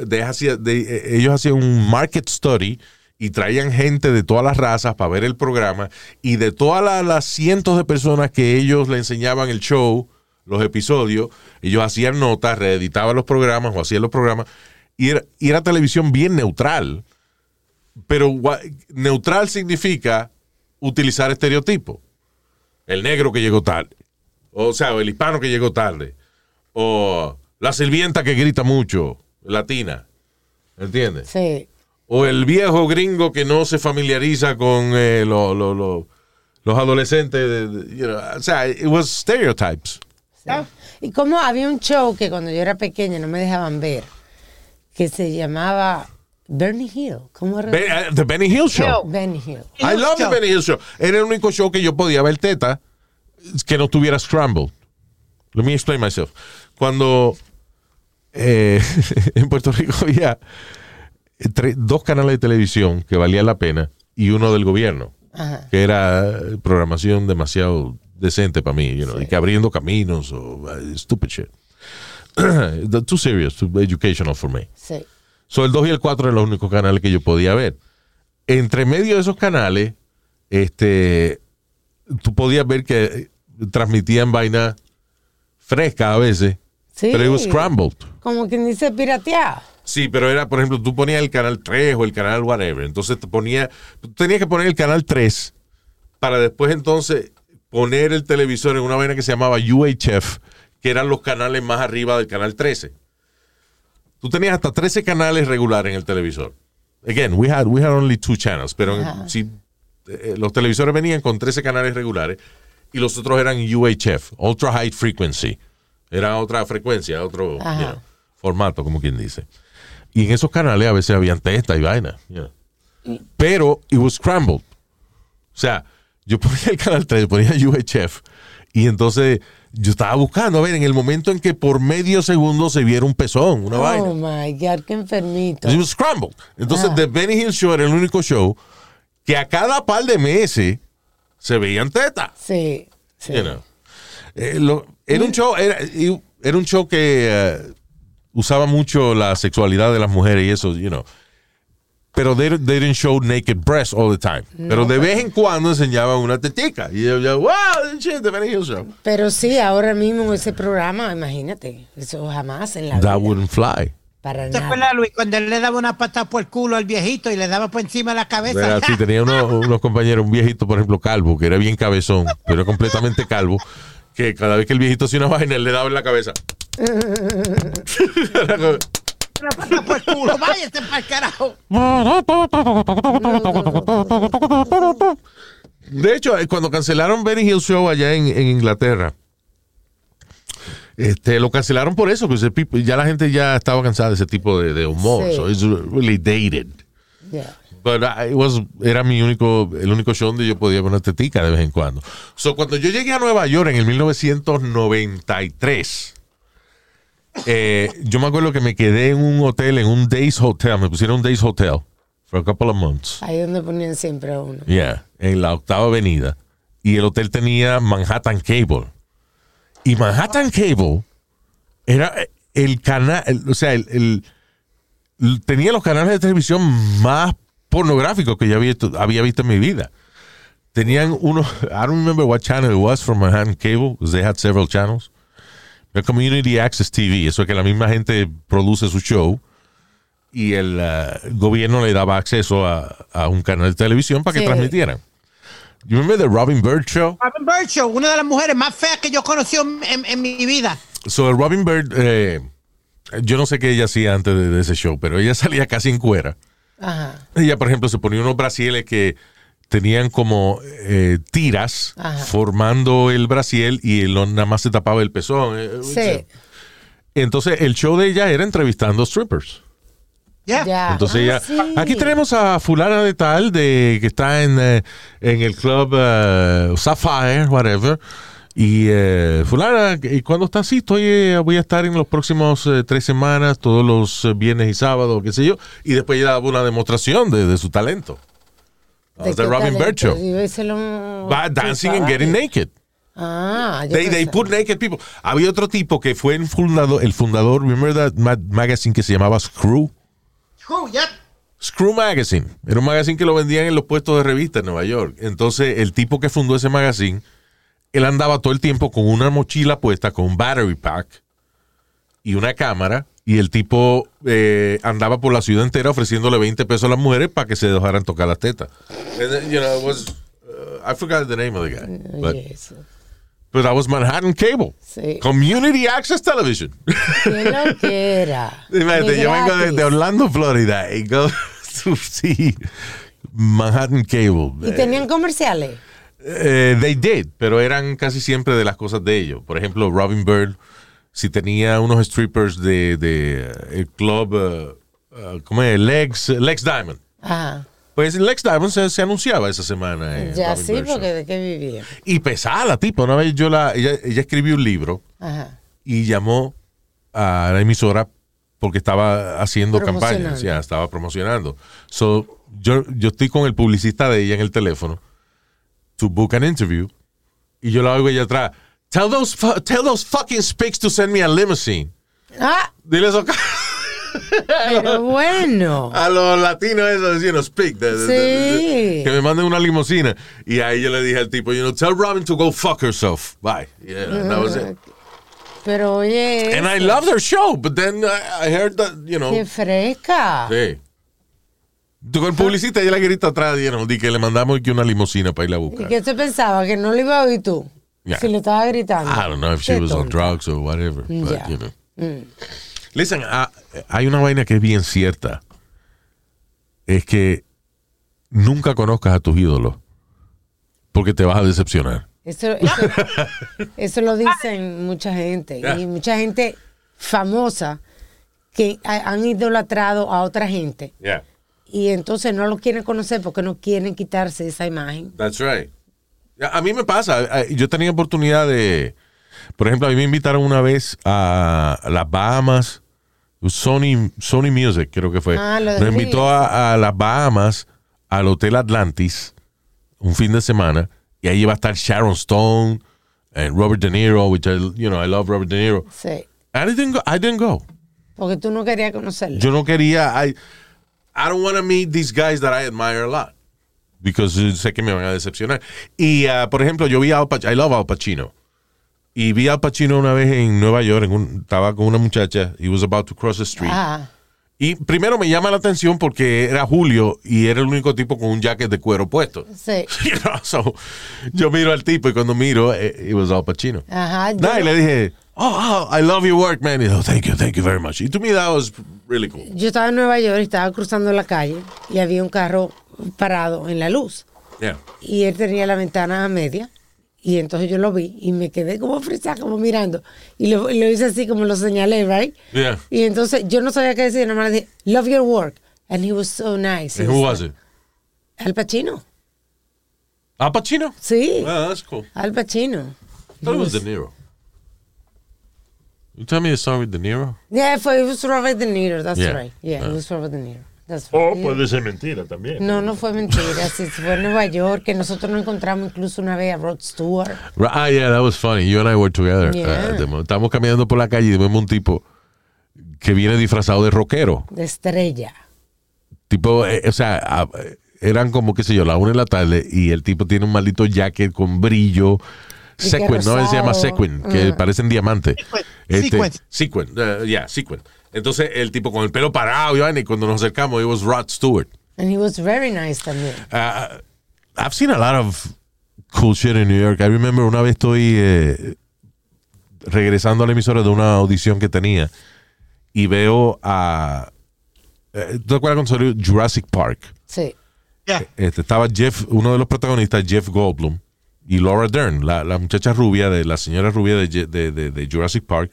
they hacía- they- eh, ellos hacían un market study y traían gente de todas las razas para ver el programa y de todas la- las cientos de personas que ellos le enseñaban el show, los episodios, ellos hacían notas, reeditaban los programas o hacían los programas y era, y era televisión bien neutral. Pero neutral significa utilizar estereotipos el negro que llegó tarde, o sea, el hispano que llegó tarde, o la sirvienta que grita mucho, latina, ¿entiendes? Sí. O el viejo gringo que no se familiariza con eh, lo- lo- lo- los adolescentes, de- de- you know, o sea, it was stereotypes. Y como había un show que cuando yo era pequeña no me dejaban ver, que se llamaba Bernie Hill. ¿Cómo era? Uh, the Benny Hill Show. Benny Hill. I love the Benny Hill Show. Era el único show que yo podía ver teta que no tuviera scramble. Let me explain myself. Cuando eh, en Puerto Rico había tre- dos canales de televisión que valían la pena y uno del gobierno, Ajá. que era eh, programación demasiado decente para mí, you know, y que abriendo caminos o uh, stupid shit. Too serious, too educational for me. Sí. So, el 2 y el 4 eran los únicos canales que yo podía ver. Entre medio de esos canales, este, tú podías ver que eh, transmitían vaina fresca a veces, Sí. pero it was scrambled. Como quien dice pirateado. Sí, pero era, por ejemplo, tú ponías el canal 3 o el canal whatever. Entonces te ponía, tú tenías que poner el canal 3 para después entonces poner el televisor en una vaina que se llamaba UHF, que eran los canales más arriba del canal 13. Tú tenías hasta 13 canales regulares en el televisor. Again, we had, we had only two channels, pero en- si, eh, los televisores venían con 13 canales regulares y los otros eran UHF, Ultra High Frequency. Era otra frecuencia, otro you know, formato, como quien dice. Y en esos canales a veces habían testa y vaina. Pero it was scrambled. O sea, yo ponía el canal 3, ponía UHF y entonces yo estaba buscando, a ver, en el momento en que por medio segundo se viera un pezón, una Oh vaina. my God, qué enfermito. It was scrambled. Entonces, Ah. The Benny Hill Show era el único show que a cada par de meses se veían tetas. Sí. sí. You know. Eh, lo- era un show, era, era un show que eh, usaba mucho la sexualidad de las mujeres y eso, you know. Pero they, they didn't show naked breasts all the time. Pero de vez en cuando enseñaban una tetica. Y yo, yo wow, shit, Show. Pero sí, ahora mismo ese programa, imagínate, eso jamás en la That vida. wouldn't fly. Para ¿Te nada. acuerdas, Luis, cuando él le daba una pata por el culo al viejito y le daba por encima de la cabeza? Era así, tenía unos, unos compañeros, un viejito, por ejemplo, calvo, que era bien cabezón, pero era completamente calvo, que cada vez que el viejito hacía una vaina, él le daba en la cabeza. Una pata por el culo, váyase para el carajo. De hecho, eh, cuando cancelaron Benny Hill Show allá en, en Inglaterra, este, lo cancelaron por eso, pues ya la gente ya estaba cansada de ese tipo de, de humor. Sí. So it's really dated. Yeah. But I- it was, era mi único, el único show donde yo podía poner tetica de vez en cuando. So, cuando yo llegué a Nueva York en el 1993, eh, yo me acuerdo que me quedé en un hotel, en un Days Hotel, me pusieron un Days Hotel for a couple of months. Ahí donde ponían siempre a uno. Yeah, en la octava avenida. Y el hotel tenía Manhattan Cable. Y Manhattan Cable era el canal, o sea, el, el- el- tenía los canales de televisión más pornográficos que yo había, había visto en mi vida. Tenían uno, I don't remember what channel it was from Manhattan Cable, because they had several channels. Era Community Access TV, eso es que la misma gente produce su show y el uh, gobierno le daba acceso a, a un canal de televisión para que Sí. transmitieran. You remember the Robin Bird show? Robin Bird Show, una de las mujeres más feas que yo conocí en, en- en mi vida. So, el Robin Bird, eh, yo no sé qué ella hacía antes de, de ese show, pero ella salía casi en cuera. Ajá. Ella, por ejemplo, se ponía unos brasieles que tenían como eh, tiras Ajá. formando el brasiel y el, nada más se tapaba el pezón. eh, Sí. Entonces, el show de ella era entrevistando strippers. Yeah. Ya. Entonces Ah, ella, sí. aquí tenemos a fulana de tal de que está en, eh, en el club eh, Sapphire, whatever. Y eh, fulana, ¿y cuándo está así? Estoy, eh, voy a estar en los próximos eh, tres semanas, todos los eh, viernes y sábados, qué sé yo. Y después ella daba una demostración de, de su talento. That ¿De was the qué Robin Bird? Show. Va dancing and getting naked. Ah, They, they put naked people. Había otro tipo que fue el fundador, el fundador, remember that ma- magazine que se llamaba Screw? True, yep. Screw Magazine. Era un magazine que lo vendían en los puestos de revista en Nueva York. Entonces, el tipo que fundó ese magazine, él andaba todo el tiempo con una mochila puesta, con un battery pack y una cámara. Y el tipo eh, andaba por la ciudad entera ofreciéndole 20 pesos a las mujeres para que se dejaran tocar las tetas. And then, you know, it was, uh, I forgot the name of the guy. But, eso. but that was Manhattan Cable. Sí. Community Access Television. Qué lo que era. Imagínate, yo vengo de, Orlando, Florida, y go to see Manhattan Cable. ¿Y tenían comerciales? Eh, they did, pero eran casi siempre de las cosas de ellos. Por ejemplo, Robin Bird, si tenía unos strippers de, de eh, el club, eh, eh, ¿cómo es? Lex, Lex Diamond. Ajá. Pues Lex Diamond se, se anunciaba esa semana. en Ya Robin sí, porque de qué vivía. Y pesada la tipa. Una vez yo la, ella, ella escribió un libro Ajá. y llamó a la emisora porque estaba haciendo campañas, ya estaba promocionando. So, yo, yo estoy con el publicista de ella en el teléfono to book an interview y yo la oigo ella atrás. Tell those, tell those fucking spics to send me a limousine. Ah, Dile eso pero bueno. a los latinos eso speak de- de- de- de- Sí. que me manden una limusina y ahí yo le dije al tipo you know tell Robin to go fuck herself bye yeah, that was it. Pero oye, and I love their show but then I, I heard that you know qué fresca. Sí. Tú con el publicista ella le grita atrás you know, di que le mandamos que una limusina para ir a ¿Y buscar. qué usted pensaba? ¿Que no lo iba a oír tú? Ya. Si le estaba gritando. I don't know if she was on drugs or whatever, but Ya. you know. Listen, ah, hay una vaina que es bien cierta. Es que nunca conozcas a tus ídolos porque te vas a decepcionar. Eso, eso, eso lo dicen mucha gente. Y mucha gente famosa que ha- han idolatrado a otra gente. Yeah, Y entonces no lo quieren conocer porque no quieren quitarse esa imagen. that's right. A mí me pasa, eh, yo tenía oportunidad de, por ejemplo, a mí me invitaron una vez a las Bahamas, Sony, Sony Music creo que fue. Ah, Nos invitó a, a las Bahamas, al Hotel Atlantis, un fin de semana, y ahí iba a estar Sharon Stone, and Robert De Niro, which I, you know, I love Robert De Niro. Sí. I didn't go. I didn't go. Porque tú no querías conocerlo. Yo no quería. I, I don't want to meet these guys that I admire a lot. Because sé que me van a decepcionar. Y, ah, por ejemplo, yo vi a Al Pacino. I love Al Pacino. Y vi a Al Pacino una vez en Nueva York. en un- estaba con una muchacha. He was about to cross the street. Ah, Y primero me llama la atención porque era Julio y era el único tipo con un jacket de cuero puesto. Sí. You know, so, yo miro al tipo y cuando miro, eh, it was Al Pacino. Ajá. yo- Nah, y le dije, oh, oh, I love your work, man. Y dijo, thank you, thank you very much. Y to me that was really cool. Yo estaba en Nueva York y estaba cruzando la calle y había un carro parado en la luz. Yeah. Y él tenía la ventana a media. Y entonces yo lo vi y me quedé como frisada, como mirando. Y lo, lo hice así como lo señalé, right? Yeah. Y entonces yo no sabía qué decir, nada más le dije, love your work. And he was so nice. And who was it? Al Pacino. Al Pacino? Sí, Ah, that's cool. Al Pacino. I thought it was De Niro. You tell me the song with De Niro? Yeah, it was Robert De Niro, that's Yeah. right. Yeah, it was Robert De Niro. O puede ser mentira también. No, no fue mentira. Sí, fue en Nueva York, que nosotros nos encontramos incluso una vez a Rod Stewart. Ah, yeah, that was funny. You and I were together. Yeah. Uh, de- estamos caminando por la calle y vemos un tipo que viene disfrazado de rockero. de estrella. Tipo, eh, o sea, ah, eh, eran como, qué sé yo, la una de la tarde y el tipo tiene un maldito jacket con brillo. Sequin, ¿no? Se llama sequin, que Ajá. parecen diamantes. Este, Sequin. Sequin, uh, yeah, sequin. Entonces, el tipo con el pelo parado, y cuando nos acercamos, it was Rod Stewart. And he was very nice también. Uh, I've seen a lot of cool shit in New York. I remember una vez estoy eh, regresando a la emisora de una audición que tenía y veo a. eh, ¿Tú te acuerdas cuando salió Jurassic Park? Sí. Yeah. Este, estaba Jeff, uno de los protagonistas, Jeff Goldblum, y Laura Dern, la, la muchacha rubia, de la señora rubia de, de- de- de Jurassic Park,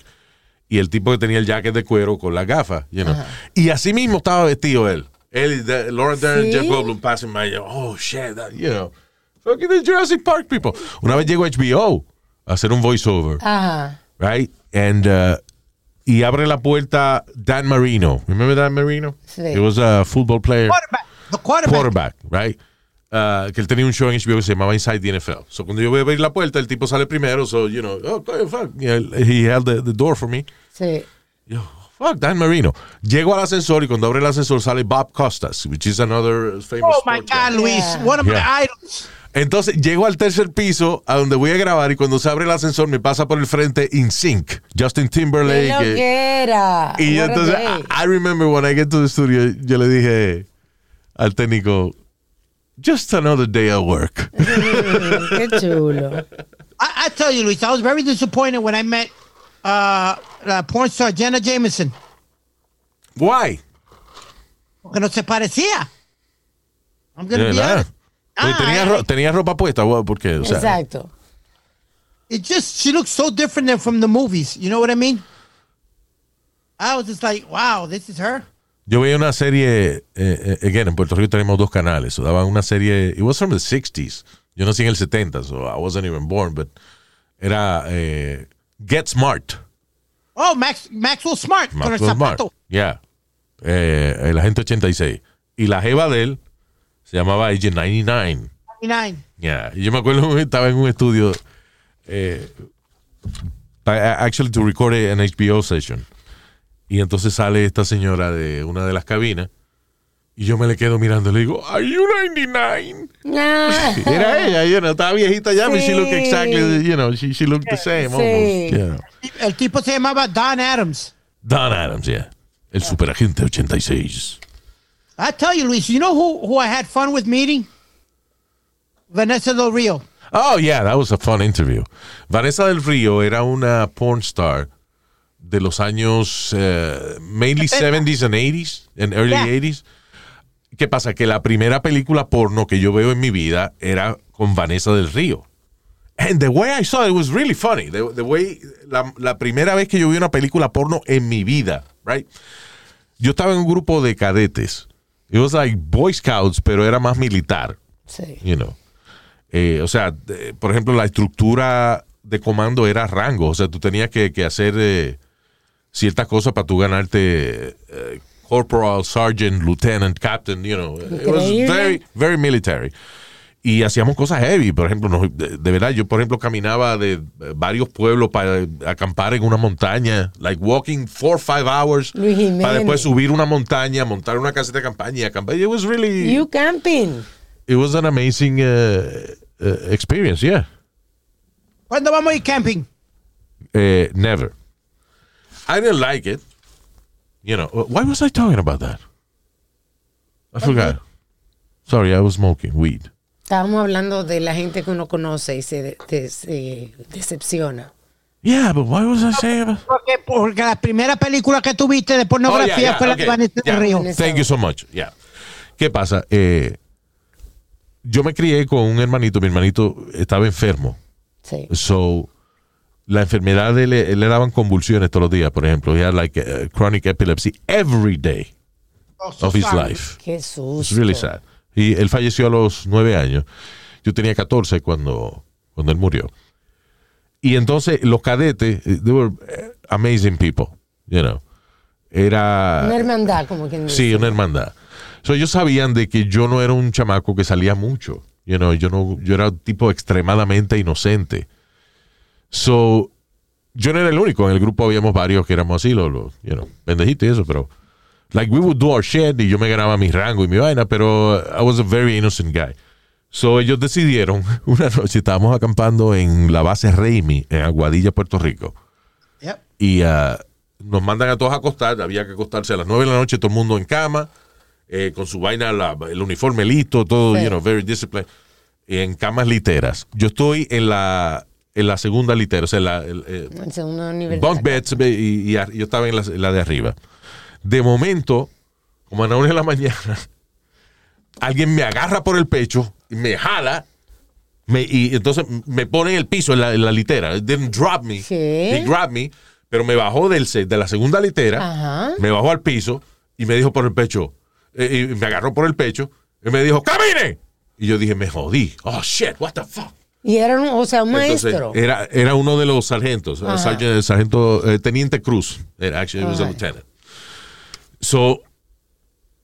y el tipo que tenía el jacket de cuero con las gafas, you know. Y así mismo estaba vestido él. Él y de- Laura Dern, ¿Sí? Jeff Goldblum passing by, yo, oh shit, that, you know. Fucking the Jurassic Park people. Una vez llegó HBO a hacer un voiceover, Ajá. right? And, uh, y abre la puerta Dan Marino. Remember Dan Marino? Sí. He was a football player Quarterback. The quarterback. quarterback, right? Uh, que él tenía un show en HBO que se llamaba Inside the NFL. So cuando yo voy a abrir la puerta, el tipo sale primero, so, you know, oh, okay, fuck. He held the, the door for me. Sí. Yo, fuck, Dan Marino. Llego al ascensor y cuando abre el ascensor sale Bob Costas, which is another famous Oh my sports guy. God, Luis. Yeah. One of Yeah. my idols. Entonces llego al tercer piso a donde voy a grabar y cuando se abre el ascensor me pasa por el frente In Sync, Justin ¿Qué Timberlake. lo eh, que era? y What entonces. I, I remember when I get to the studio, yo le dije al técnico, just another day at work. Qué chulo. I, I tell you, Luis, I was very disappointed when I met uh, uh, porn star Jenna Jameson. Why? Porque no se parecía. I'm gonna be verdad. honest. Porque Ah, tenía, I- ro- tenía ropa puesta, bueno, porque, o sea, Exacto. It just she looks so different than from the movies. You know what I mean? I was just like, wow, this is her. Yo veía una serie, eh, eh, again, en Puerto Rico tenemos dos canales, so daban una serie, it was from the 60s, yo nací en el 70, so I wasn't even born, but era eh, Get Smart, Oh, Max Maxwell Smart con el Maxwell Smart, zapato. yeah, eh, el agente 86, y la jeva de él se llamaba Agent 99, 99. Yeah, y yo me acuerdo que estaba en un estudio, eh, actually to record an HBO session. Y entonces sale esta señora de una de las cabinas y yo me le quedo mirando y le digo, ¿Are you 99? Ah, Era ella, you know, estaba viejita ya, but she looked Sí. exactly, you know, she, she looked the same Sí. almost. you know. El tipo se llamaba Don Adams. Don Adams, yeah. El superagente 86. I tell you, Luis, you know who, who I had fun with meeting? Vanessa Del Rio. Oh, yeah, that was a fun interview. Vanessa del Río era una porn star de los años eh, mainly 70s and 80s and early Yeah. 80s. ¿Qué pasa? Que la primera película porno que yo veo en mi vida era con Vanessa del Río. And the way I saw it was really funny. The, the way, la, la primera vez que yo vi una película porno en mi vida, right? Yo estaba en un grupo de cadetes. It was like Boy Scouts, pero era más militar sí. you know. Eh, o sea, de- por ejemplo, la estructura de comando era rango. O sea, tú tenías que, que hacer eh, ciertas cosas para tú ganarte eh, corporal, sergeant, lieutenant, captain, you know. It was very, very military. Y hacíamos cosas heavy. Por ejemplo, nos- de, de verdad, yo, por ejemplo, caminaba de eh, varios pueblos para acampar en una montaña, like walking four or five hours, para después subir una montaña, montar una caseta de campaña y acampar. It was really You camping. it was an amazing uh, uh, experience, yeah. ¿Cuándo vamos a ir camping? Never. I didn't like it. you know, why was I talking about that? I forgot. Sorry, I was smoking weed. Estábamos hablando de la gente que uno conoce y se, de- de- se decepciona. Yeah, but why was I saying about? Porque, porque la primera película que tuviste de pornografía Oh, yeah, yeah, fue la okay, de Vanessa yeah. Río. Thank you so much. Yeah. ¿Qué pasa? Eh, yo me crié con un hermanito. Mi hermanito estaba enfermo. Sí. So, la enfermedad de él, él le daban convulsiones todos los días, por ejemplo. He had like uh, chronic epilepsy every day of his life. Qué susto. It's really sad. Y él falleció a los nueve años. Yo tenía 14 cuando, cuando él murió. Y entonces los cadetes, eh, they were eh, amazing people, you know. Era... Una hermandad, como quien dice. Sí, una hermandad. So, ellos sabían de que yo no era un chamaco que salía mucho. You know, yo, no, yo era un tipo extremadamente inocente. So, yo no era el único. En el grupo habíamos varios que éramos así, los, los, you know, pendejitos y eso, pero. Like, we would do our shit y yo me ganaba mi rango y mi vaina, pero I was a very innocent guy. So, ellos decidieron, una noche estábamos acampando en la base Raimi, en Aguadilla, Puerto Rico Yep. y ah, nos mandan a todos a acostar. Había que acostarse a las 9 de la noche, todo el mundo en cama, eh, con su vaina, la- el uniforme listo, todo, Sí. you know, very disciplined, en camas literas. Yo estoy en la, en la segunda litera, o sea, la, el, eh, El segundo nivel. bunk beds, y, y yo estaba en la, de arriba. De momento, como a las 1 de la mañana, alguien me agarra por el pecho y me jala. Me, y entonces me pone en el piso en la, en la litera. It didn't drop me. ¿Qué? He grabbed me, pero me bajó del de la segunda litera, Ajá. me bajó al piso y me dijo por el pecho, eh, y me agarró por el pecho y me dijo, ¡camine! Y yo dije, me jodí. Oh, shit, what the fuck. Y era un, o sea, un Entonces, maestro. era, era uno de los sargentos, sargento, eh, teniente Cruz. Era, actually, he was a lieutenant. So,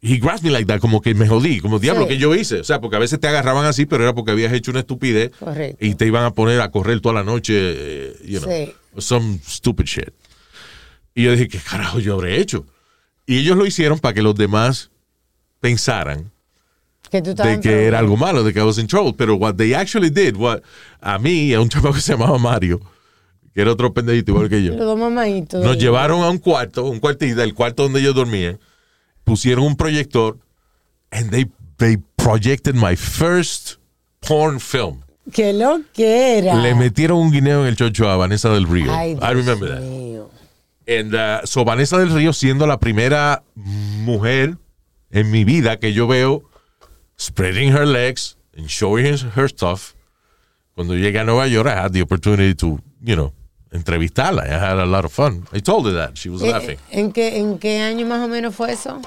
he grabbed me like that, como que me jodí, como diablo, Sí. que yo hice? O sea, porque a veces te agarraban así, pero era porque habías hecho una estupidez Correcto. y te iban a poner a correr toda la noche, eh, you know, Sí. some stupid shit. Y yo dije, ¿qué carajo yo habré hecho? Y ellos lo hicieron para que los demás pensaran que tú estabas de que era algo malo, de que I was in trouble. Pero what they actually did, what, a mí y a un chamaco que se llamaba Mario, que era otro pendejito igual que yo, Los dos mamaditos. nos llevaron a un cuarto, un cuartito, el cuarto donde ellos dormían, pusieron un proyector, and they, they projected my first porn film. ¿Qué lo que era? Le metieron un guineo en el chocho a Vanessa del Río. Ay, I remember that. mío. And, uh, so Vanessa del Río siendo la primera mujer en mi vida que yo veo spreading her legs and showing her, her stuff. Cuando llegué a Nueva York, I had the opportunity to, you know, entrevistarla. I had a lot of fun. I told her that. She was Eh, laughing. ¿En qué, ¿En qué año más o menos fue eso?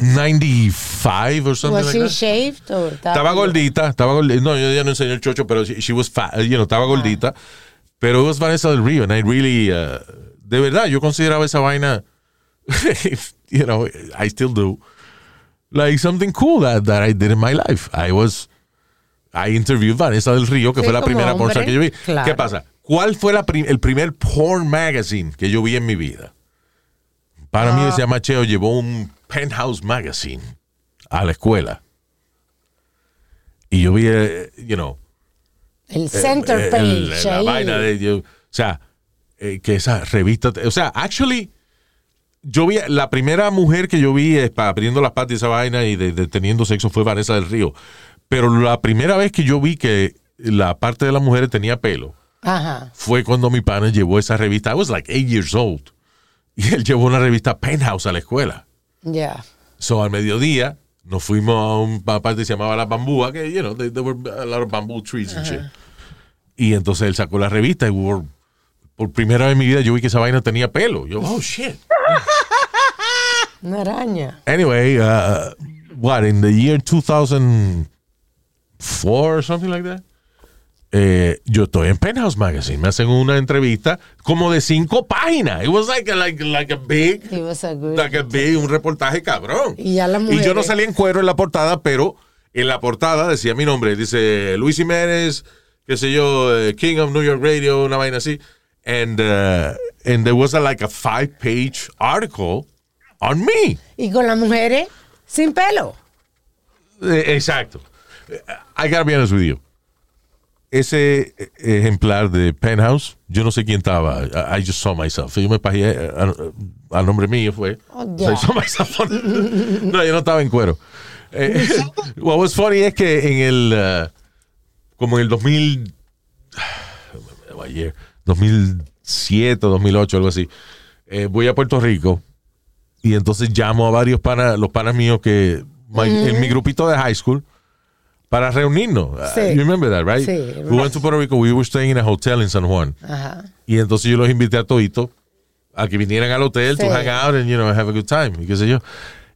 95 or something ¿Was like she that. shaved? o Estaba gordita, estaba gordita. No, yo ya no enseñé el chocho, pero she, she was fat, you know, estaba gordita. Pero it was Vanessa del Río, and I really, uh, de verdad, yo consideraba esa vaina, you know, I still do, like something cool that, that I did in my life. I was, I interviewed Vanessa del Río, que Sí, fue la primera hombre, que yo vi. claro. ¿Qué pasa? ¿Cuál fue la prim- el primer porn magazine que yo vi en mi vida? Para mí, ese macheo llevó un Penthouse Magazine a la escuela. Y yo vi, eh, you know, El center page. el- la vaina de yo, o sea, eh, que esa revista, o sea, actually, yo vi, la primera mujer que yo vi eh, abriendo las patas y esa vaina y de, de teniendo sexo fue Vanessa del Río. Pero la primera vez que yo vi que la parte de las mujeres tenía pelo Ajá. fue cuando mi pana llevó esa revista. I was like eight years old. Y él llevó una revista Penthouse a la escuela. Ya. So, al mediodía, nos fuimos a un parte que se llamaba La Bambúa, que, you know, there, there were a lot of bamboo trees and shit. Y entonces él sacó la revista y we were- por primera vez en mi vida yo vi que esa vaina tenía pelo. Yo, oh, shit. Una araña. Anyway, uh, what, in the year 2004 or something like that? eh, yo estoy en Penthouse Magazine. Me hacen una entrevista como de cinco páginas. It was like a, like, like a big He was a good- like a big, un reportaje cabrón. Y ya Y yo no salía en cuero en la portada, pero en la portada decía mi nombre. Dice Luis Jiménez, qué sé yo, eh, King of New York Radio, una vaina así. And, uh, and there was a, like a five page article on me. Y con las mujeres sin pelo. Eh, exacto. I gotta be honest with you. ese eh, ejemplar de Penthouse, yo no sé quién estaba. I, I just saw myself. Yo me pagué a, a- a nombre mío fue. Oh, So I saw myself on- no, yo no estaba en cuero. Eh, what was funny es que en el, uh, como en el 2000, what year? 2007, 2008, algo así, eh, voy a Puerto Rico y entonces llamo a varios panas, los panas míos que, my- en mi grupito de high school, para reunirnos. Sí. Uh, you remember that, right? Sí. We went to Puerto Rico, we were staying in a hotel in San Juan. Ajá. Y entonces yo los invité a toditos a que vinieran al hotel Sí. to hang out and, you know, have a good time. Y qué sé yo.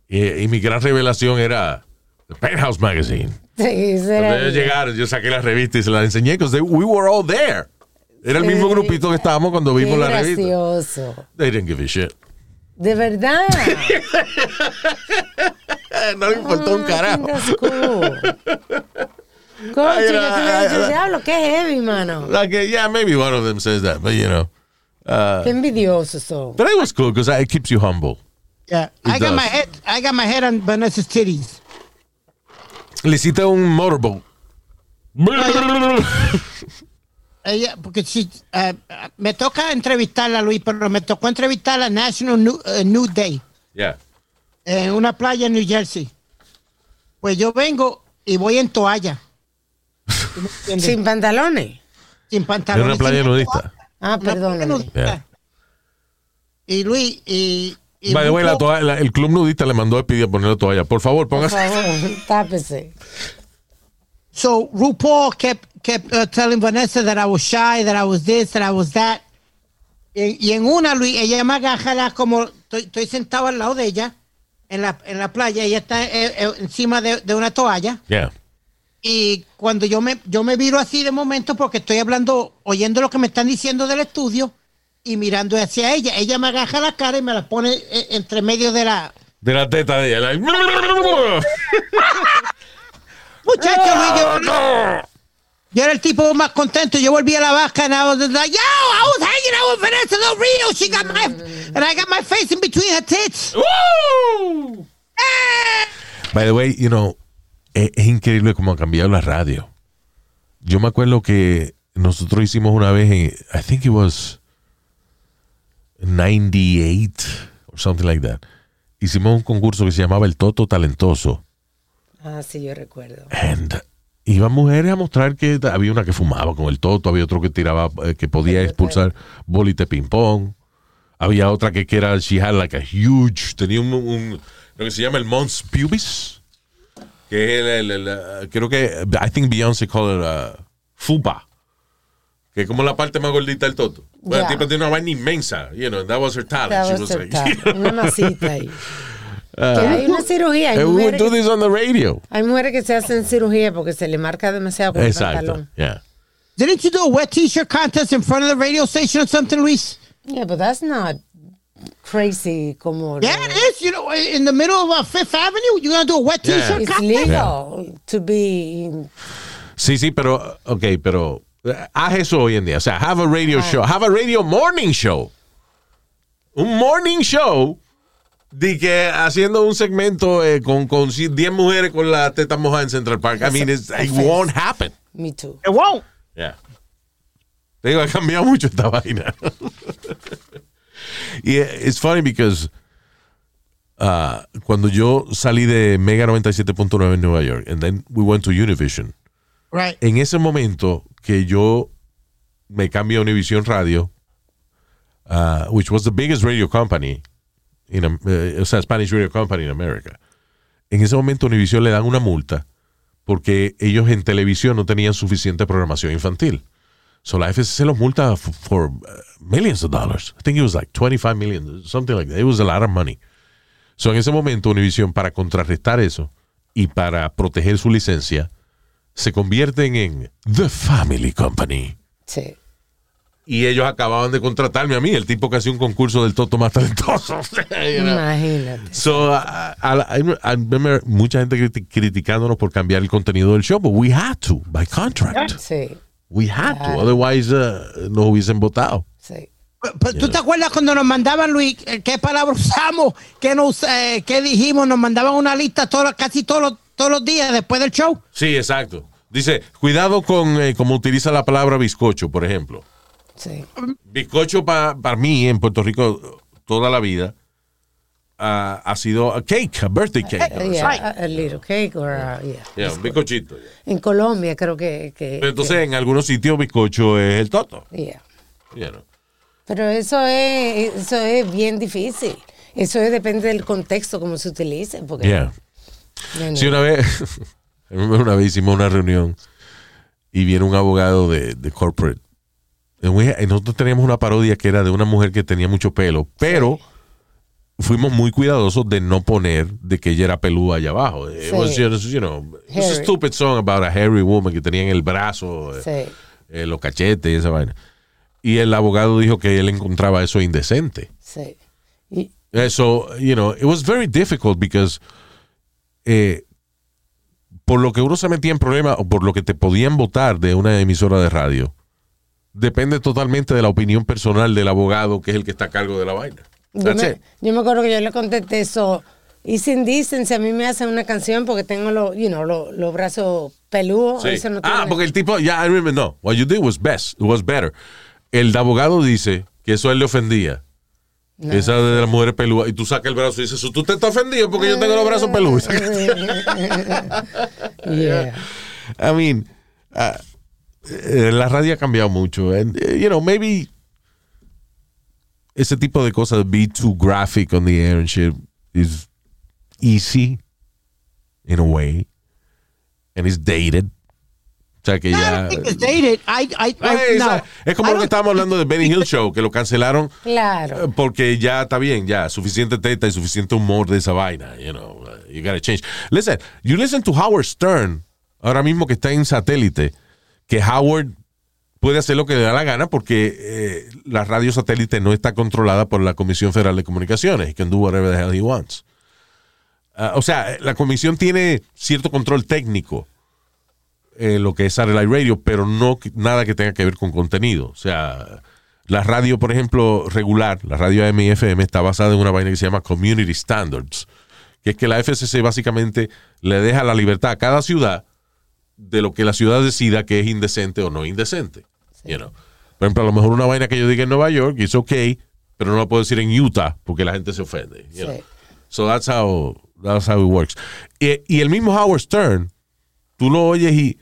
Y, y mi gran revelación era The Penthouse Magazine. Sí, Cuando ellos el- llegaron, yo saqué la revista y se la enseñé because we were all there. Era el mismo grupito que estábamos cuando vimos la revista. gracioso. They didn't give a shit. De verdad. no le importó un Ah, carajo. Concho, yo te diablo, qué heavy, mano. Like, uh, yeah, maybe one of them says that, but you know. Uh, Qué envidiosos son. but it was cool because it keeps you humble. Yeah. It I got does. my head. I got my head on Vanessa's titties. Le hiciste un motorboat. Ella, porque si eh, me toca entrevistarla, Luis, pero me tocó entrevistarla National Nu- eh, Nude Day yeah. en una playa en New Jersey. Pues yo vengo y voy en toalla. Sin pantalones. Sin En pantalones. una playa nudista. Ah. Yeah. Y Luis, y. y By the way, la mucho- toalla- la- el club nudista le mandó a pedir a ponerle toalla. Por favor, Por póngase. favor, tápese. So RuPaul kept kept uh, telling Vanessa that I was shy, that I was this, that I was that. Y, y en una, Luis, ella me agarra la- como estoy, estoy sentado al lado de ella en la, en la playa, ella está eh, eh, encima de, de una toalla. Yeah. Y cuando yo me, yo me viro así de momento porque estoy hablando, oyendo lo que me están diciendo del estudio y mirando hacia ella, ella me agarra la cara y me la pone eh, entre medio de la... De la teta de ella. like, Muchacho, Luis, yo, yo era el tipo más contento. Yo volví a la vaca and I was like, yo, I was hanging out with Vanessa Del Rio. She got my, and I got my face in between her tits. By the way, you know, es, es increíble cómo ha cambiado la radio. Yo me acuerdo que nosotros hicimos una vez en, I think it was 98 or something like that. Hicimos un concurso que se llamaba El Toto Talentoso. Ah, sí, yo recuerdo. And iban mujeres a mostrar que había una que fumaba con el toto, había otro que tiraba, eh, que podía expulsar bolitas de ping-pong. Había otra que, que era, she had like a huge, tenía un, un- lo que se llama el mons pubis, que es el, el- el, creo que, I think Beyoncé called it uh, fupa, que es como la parte más gordita del toto. Bueno, Yeah. el tipo tiene una vaina inmensa, you know, that was her talent. That She was her like, talent. Una masita ahí. Que hay una cirugía. Hay "And we would mujeres, do this on the radio. hay mujeres que se hacen cirugía porque se le marca demasiado el Exacto, pantalón. yeah. Didn't you do a wet t-shirt contest in front of the radio station or something, Luis? Yeah, but that's not crazy como... Yeah, it is. You know, in the middle of uh, Fifth Avenue, you're gonna do a wet Yeah. t-shirt It's contest. legal to be... Sí, sí, pero, ok, pero eh, haz eso hoy en día. O sea, have a radio show, have a radio morning show. Un morning show de que haciendo un segmento eh, con, con si- 10 mujeres con la teta mojada en Central Park. I mean, it's, it won't happen. Me too. It won't. Yeah. Te digo, ha cambiado mucho esta vaina. y eh, it's funny because uh, cuando yo salí de Mega 97.9 en Nueva York, and then we went to Univision, Right. en ese momento que yo me cambié a Univision Radio, uh, which was the biggest radio company, in, eh, o sea, Spanish radio company in America. En ese momento Univision le dan una multa porque ellos en televisión no tenían suficiente programación infantil. So la FCC los multa for uh, millions of dollars. I think it was like 25 million, something like that. It was a lot of money. So en ese momento Univision para contrarrestar eso y para proteger su licencia se convierten en The Family Company. Sí. Y ellos acababan de contratarme a mí, el tipo que hacía un concurso del toto más talentoso. You know? Imagínate. So, I, I- mucha gente criti- criticándonos por cambiar el contenido del show, but we had to, by contract. Sí, We had to, otherwise uh, nos hubiesen votado. sí. Pero, ¿Tú te acuerdas cuando nos mandaban, Luis, eh, qué palabra usamos, qué, nos, eh, qué dijimos? Nos mandaban una lista todos, casi todos los, todos los días después del show. Sí, exacto. Dice, cuidado con eh, cómo utiliza la palabra bizcocho, por ejemplo. Sí. Bizcocho para mí en Puerto Rico toda la vida ah, ha sido a cake, a birthday cake. Eh, Yeah, a, a little cake or a- yeah. Yeah, un bizcochito. En Colombia creo que... que- Pero entonces en algunos sitios bizcocho es el toto. know. Pero eso es, eso es bien difícil. Eso es- depende del contexto, cómo se utilice. Porque. No, no. Sí, una vez, una vez hicimos una reunión y viene un abogado de, de corporate. Nosotros teníamos una parodia que era de una mujer que tenía mucho pelo, pero fuimos muy cuidadosos de no poner de que ella era pelúa allá abajo. It Sí. was, you know, it was a stupid song about a hairy woman que tenía en el brazo, eh, Sí. eh, los cachetes y esa vaina. Y el abogado dijo que él encontraba eso indecente. Sí. Y, So, you know, it was very difficult because eh, por lo que uno se metía en problemas o por lo que te podían votar de una emisora de radio, depende totalmente de la opinión personal del abogado que es el que está a cargo de la vaina. yo, me, yo me acuerdo que yo le contesté eso. Y sin dicen, si a mí me hacen una canción porque tengo los, you know, los brazos peludos. Sí. eso no ah, porque el tipo, ya, I remember, no, what you did was best, it was better. El abogado dice que eso a él le ofendía. Esa de las mujeres peludas. Y tú sacas el brazo y dices, tú te estás ofendido porque yo tengo los brazos peludos. Yeah. I mean, uh, eh, la radio ha cambiado mucho. And, eh, you know, maybe ese tipo de cosas, be too graphic on the air and shit, is easy in a way. And it's dated. O sea que I ya. don't think it's dated. I, I, Eh, no. esa- es como I lo que estábamos hablando de Benny Hill Show, que lo cancelaron Claro. eh, porque ya está bien, ya, suficiente teta y suficiente humor de esa vaina, you know, you gotta change. Listen, you listen to Howard Stern, ahora mismo que está en satélite, que Howard puede hacer lo que le da la gana porque eh, la radio satélite no está controlada por la Comisión Federal de Comunicaciones. He can do whatever the hell he wants. Ah, o sea, la comisión tiene cierto control técnico en lo que es Satellite Radio, pero no nada que tenga que ver con contenido. O sea, la radio, por ejemplo, regular, la radio AM y FM, está basada en una vaina que se llama Community Standards, que es que la FCC básicamente le deja la libertad a cada ciudad de lo que la ciudad decida que es indecente o no indecente. You know. Por ejemplo, a lo mejor una vaina que yo diga en Nueva York es ok, pero no la puedo decir en Utah porque la gente se ofende. you know. Sí. So that's how, that's how it works. Y, y el mismo Howard Stern, tú lo oyes y,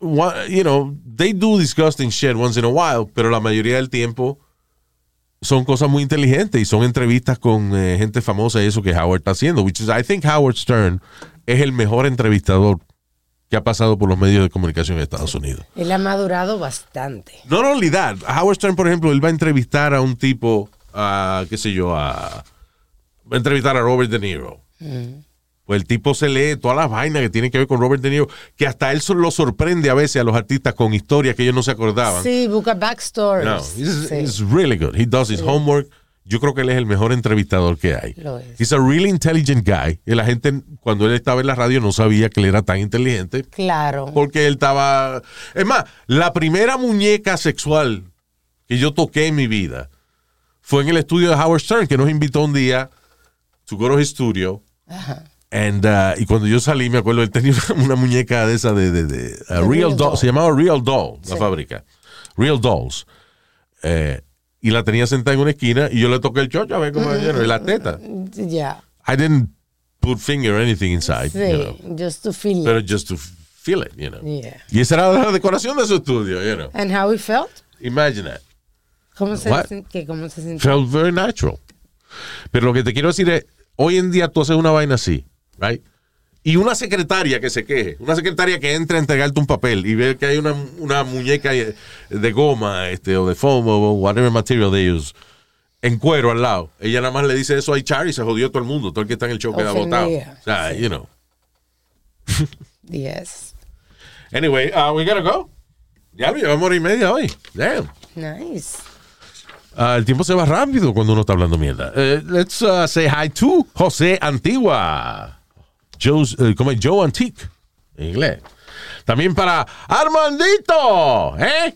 you know, they do disgusting shit once in a while, pero la mayoría del tiempo son cosas muy inteligentes y son entrevistas con eh, gente famosa y eso que Howard está haciendo, which is, I think Howard Stern es el mejor entrevistador que ha pasado por los medios de comunicación en Estados Unidos. Él ha madurado bastante. No only that, Howard Stern, por ejemplo, él va a entrevistar a un tipo, a, qué sé yo, a, va a entrevistar a Robert De Niro. Pues el tipo se lee todas las vainas que tienen que ver con Robert De Niro, que hasta él lo sorprende a veces a los artistas con historias que ellos no se acordaban. Sí, busca backstories. No, Sí. he's really good. He does his homework. Yo creo que él es el mejor entrevistador que hay. Lo es. He's a really intelligent guy. Y la gente, cuando él estaba en la radio, no sabía que él era tan inteligente Claro. porque él estaba. Es más, la primera muñeca sexual que yo toqué en mi vida fue en el estudio de Howard Stern, que nos invitó un día to go to his studio. And, uh, y cuando yo salí, me acuerdo, él tenía una, una muñeca de esa de, de, de- uh, Real, Real Doll. Doll. Se llamaba Real Doll, la fábrica. Real Dolls. Eh, y la tenía sentada en una esquina y yo le toqué el chocho a ver cómo know, y la teta. Ya. I didn't put finger or anything inside. Sí, you know, just to feel pero it. just to feel it, you know. Yeah. Y esa era la decoración de su estudio, you know. And how he felt? Imagine that. ¿Cómo se, que cómo se sintió? Felt very natural. Pero lo que te quiero decir es, hoy en día tú haces una vaina así, right? Y una secretaria que se queje, una secretaria que entra a entregarte un papel y ve que hay una, una muñeca de goma este, o de foam o whatever material they use en cuero al lado. Ella nada más le dice eso a HR y se jodió todo el mundo. Todo el que está en el show queda votado. O sea, you know. Yes. Anyway, uh, we gotta go. Ya llevamos hora y media hoy. Damn. Nice. Ah, el tiempo se va rápido cuando uno está hablando mierda. Eh, let's uh, say hi to José Antigua. Joe's, eh, como es Joe Antique, en inglés. También para Armandito, ¿eh?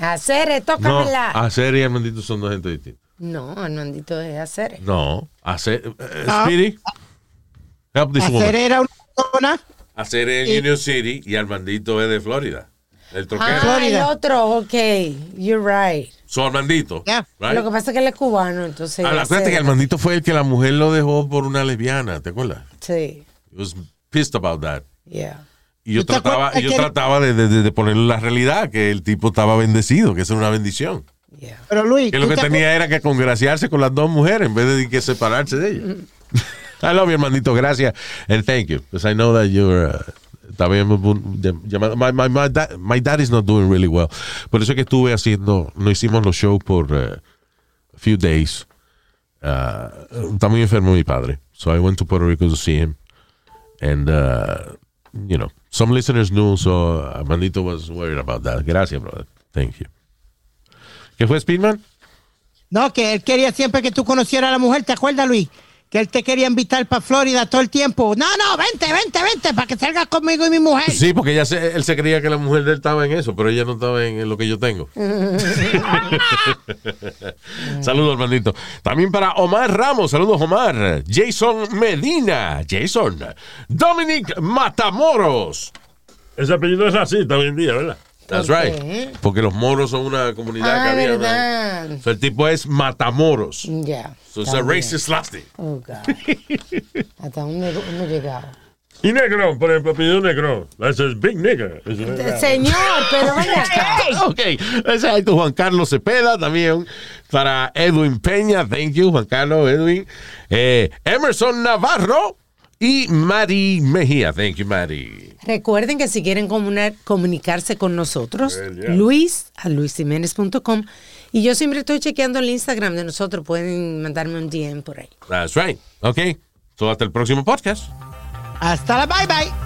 Hacer, No, tócamela. Hacer y Armandito son dos gente distintas. No, Armandito es hacer. No, Hacer, eh, Ah. Speedy, help this Hacer woman. era una persona hacer en Y- Union City y Armandito es de Florida. El troquero. Ah, el Florida. otro, ok. You're right. So Armandito. Yeah. right? Lo que pasa es que él es cubano, entonces. Ah, acuérdate que Armandito fue el que la mujer lo dejó por una lesbiana, ¿te acuerdas? Sí, He was pissed about that. yeah. Y yo ¿Tú te trataba, yo trataba de, de, de- ponerle la realidad, que el tipo estaba bendecido, que eso era una bendición. Yeah. Pero Luis, Que lo ¿tú que te tenía era que congraciarse con las dos mujeres en vez de que separarse de ellas. I love you, hermanito. Gracias. And thank you. Because I know that you're... Uh, también my, my, my, dad, my dad is not doing really well. Por eso es que estuve haciendo... No hicimos los shows por uh, a few days. Uh, está muy enfermo mi padre. So I went to Puerto Rico to see him. And, uh, you know, some listeners knew, so Armandito was worried about that. Gracias, brother. Thank you. ¿Qué fue, Speedman? No, que él quería siempre que tú conocieras a la mujer, ¿te acuerdas, Luis? Que él te quería invitar para Florida todo el tiempo. No, no, vente, vente, vente, para que salgas conmigo y mi mujer. Sí, porque ella se- él se creía que la mujer de él estaba en eso, pero ella no estaba en, en lo que yo tengo. Saludos, hermanito. También para Omar Ramos, saludos, Omar. Jason Medina, Jason. Dominic Matamoros. Ese apellido es así hoy en día, ¿verdad? That's ¿Por right. Porque los moros son una comunidad que Ah, había. ¿no? verdad. So, el tipo es Matamoros. Ya. So it's a racist lasting. Oh, God. Hasta dónde hemos llegado. Y negro, por ejemplo, apellido negro. Ese es Big Eh, Señor, pero ven acá. Ok, ese es Juan Carlos Cepeda también. Para Edwin Peña, thank you, Juan Carlos, Edwin. Eh, Emerson Navarro y Mari Mejía, thank you, Mari. Recuerden que si quieren comunar- comunicarse con nosotros, Well, yeah. Luis a luisiménez.com. Y yo siempre estoy chequeando el Instagram de nosotros. Pueden mandarme un DM por ahí. That's right. Ok, so hasta el próximo podcast. Hasta la bye bye.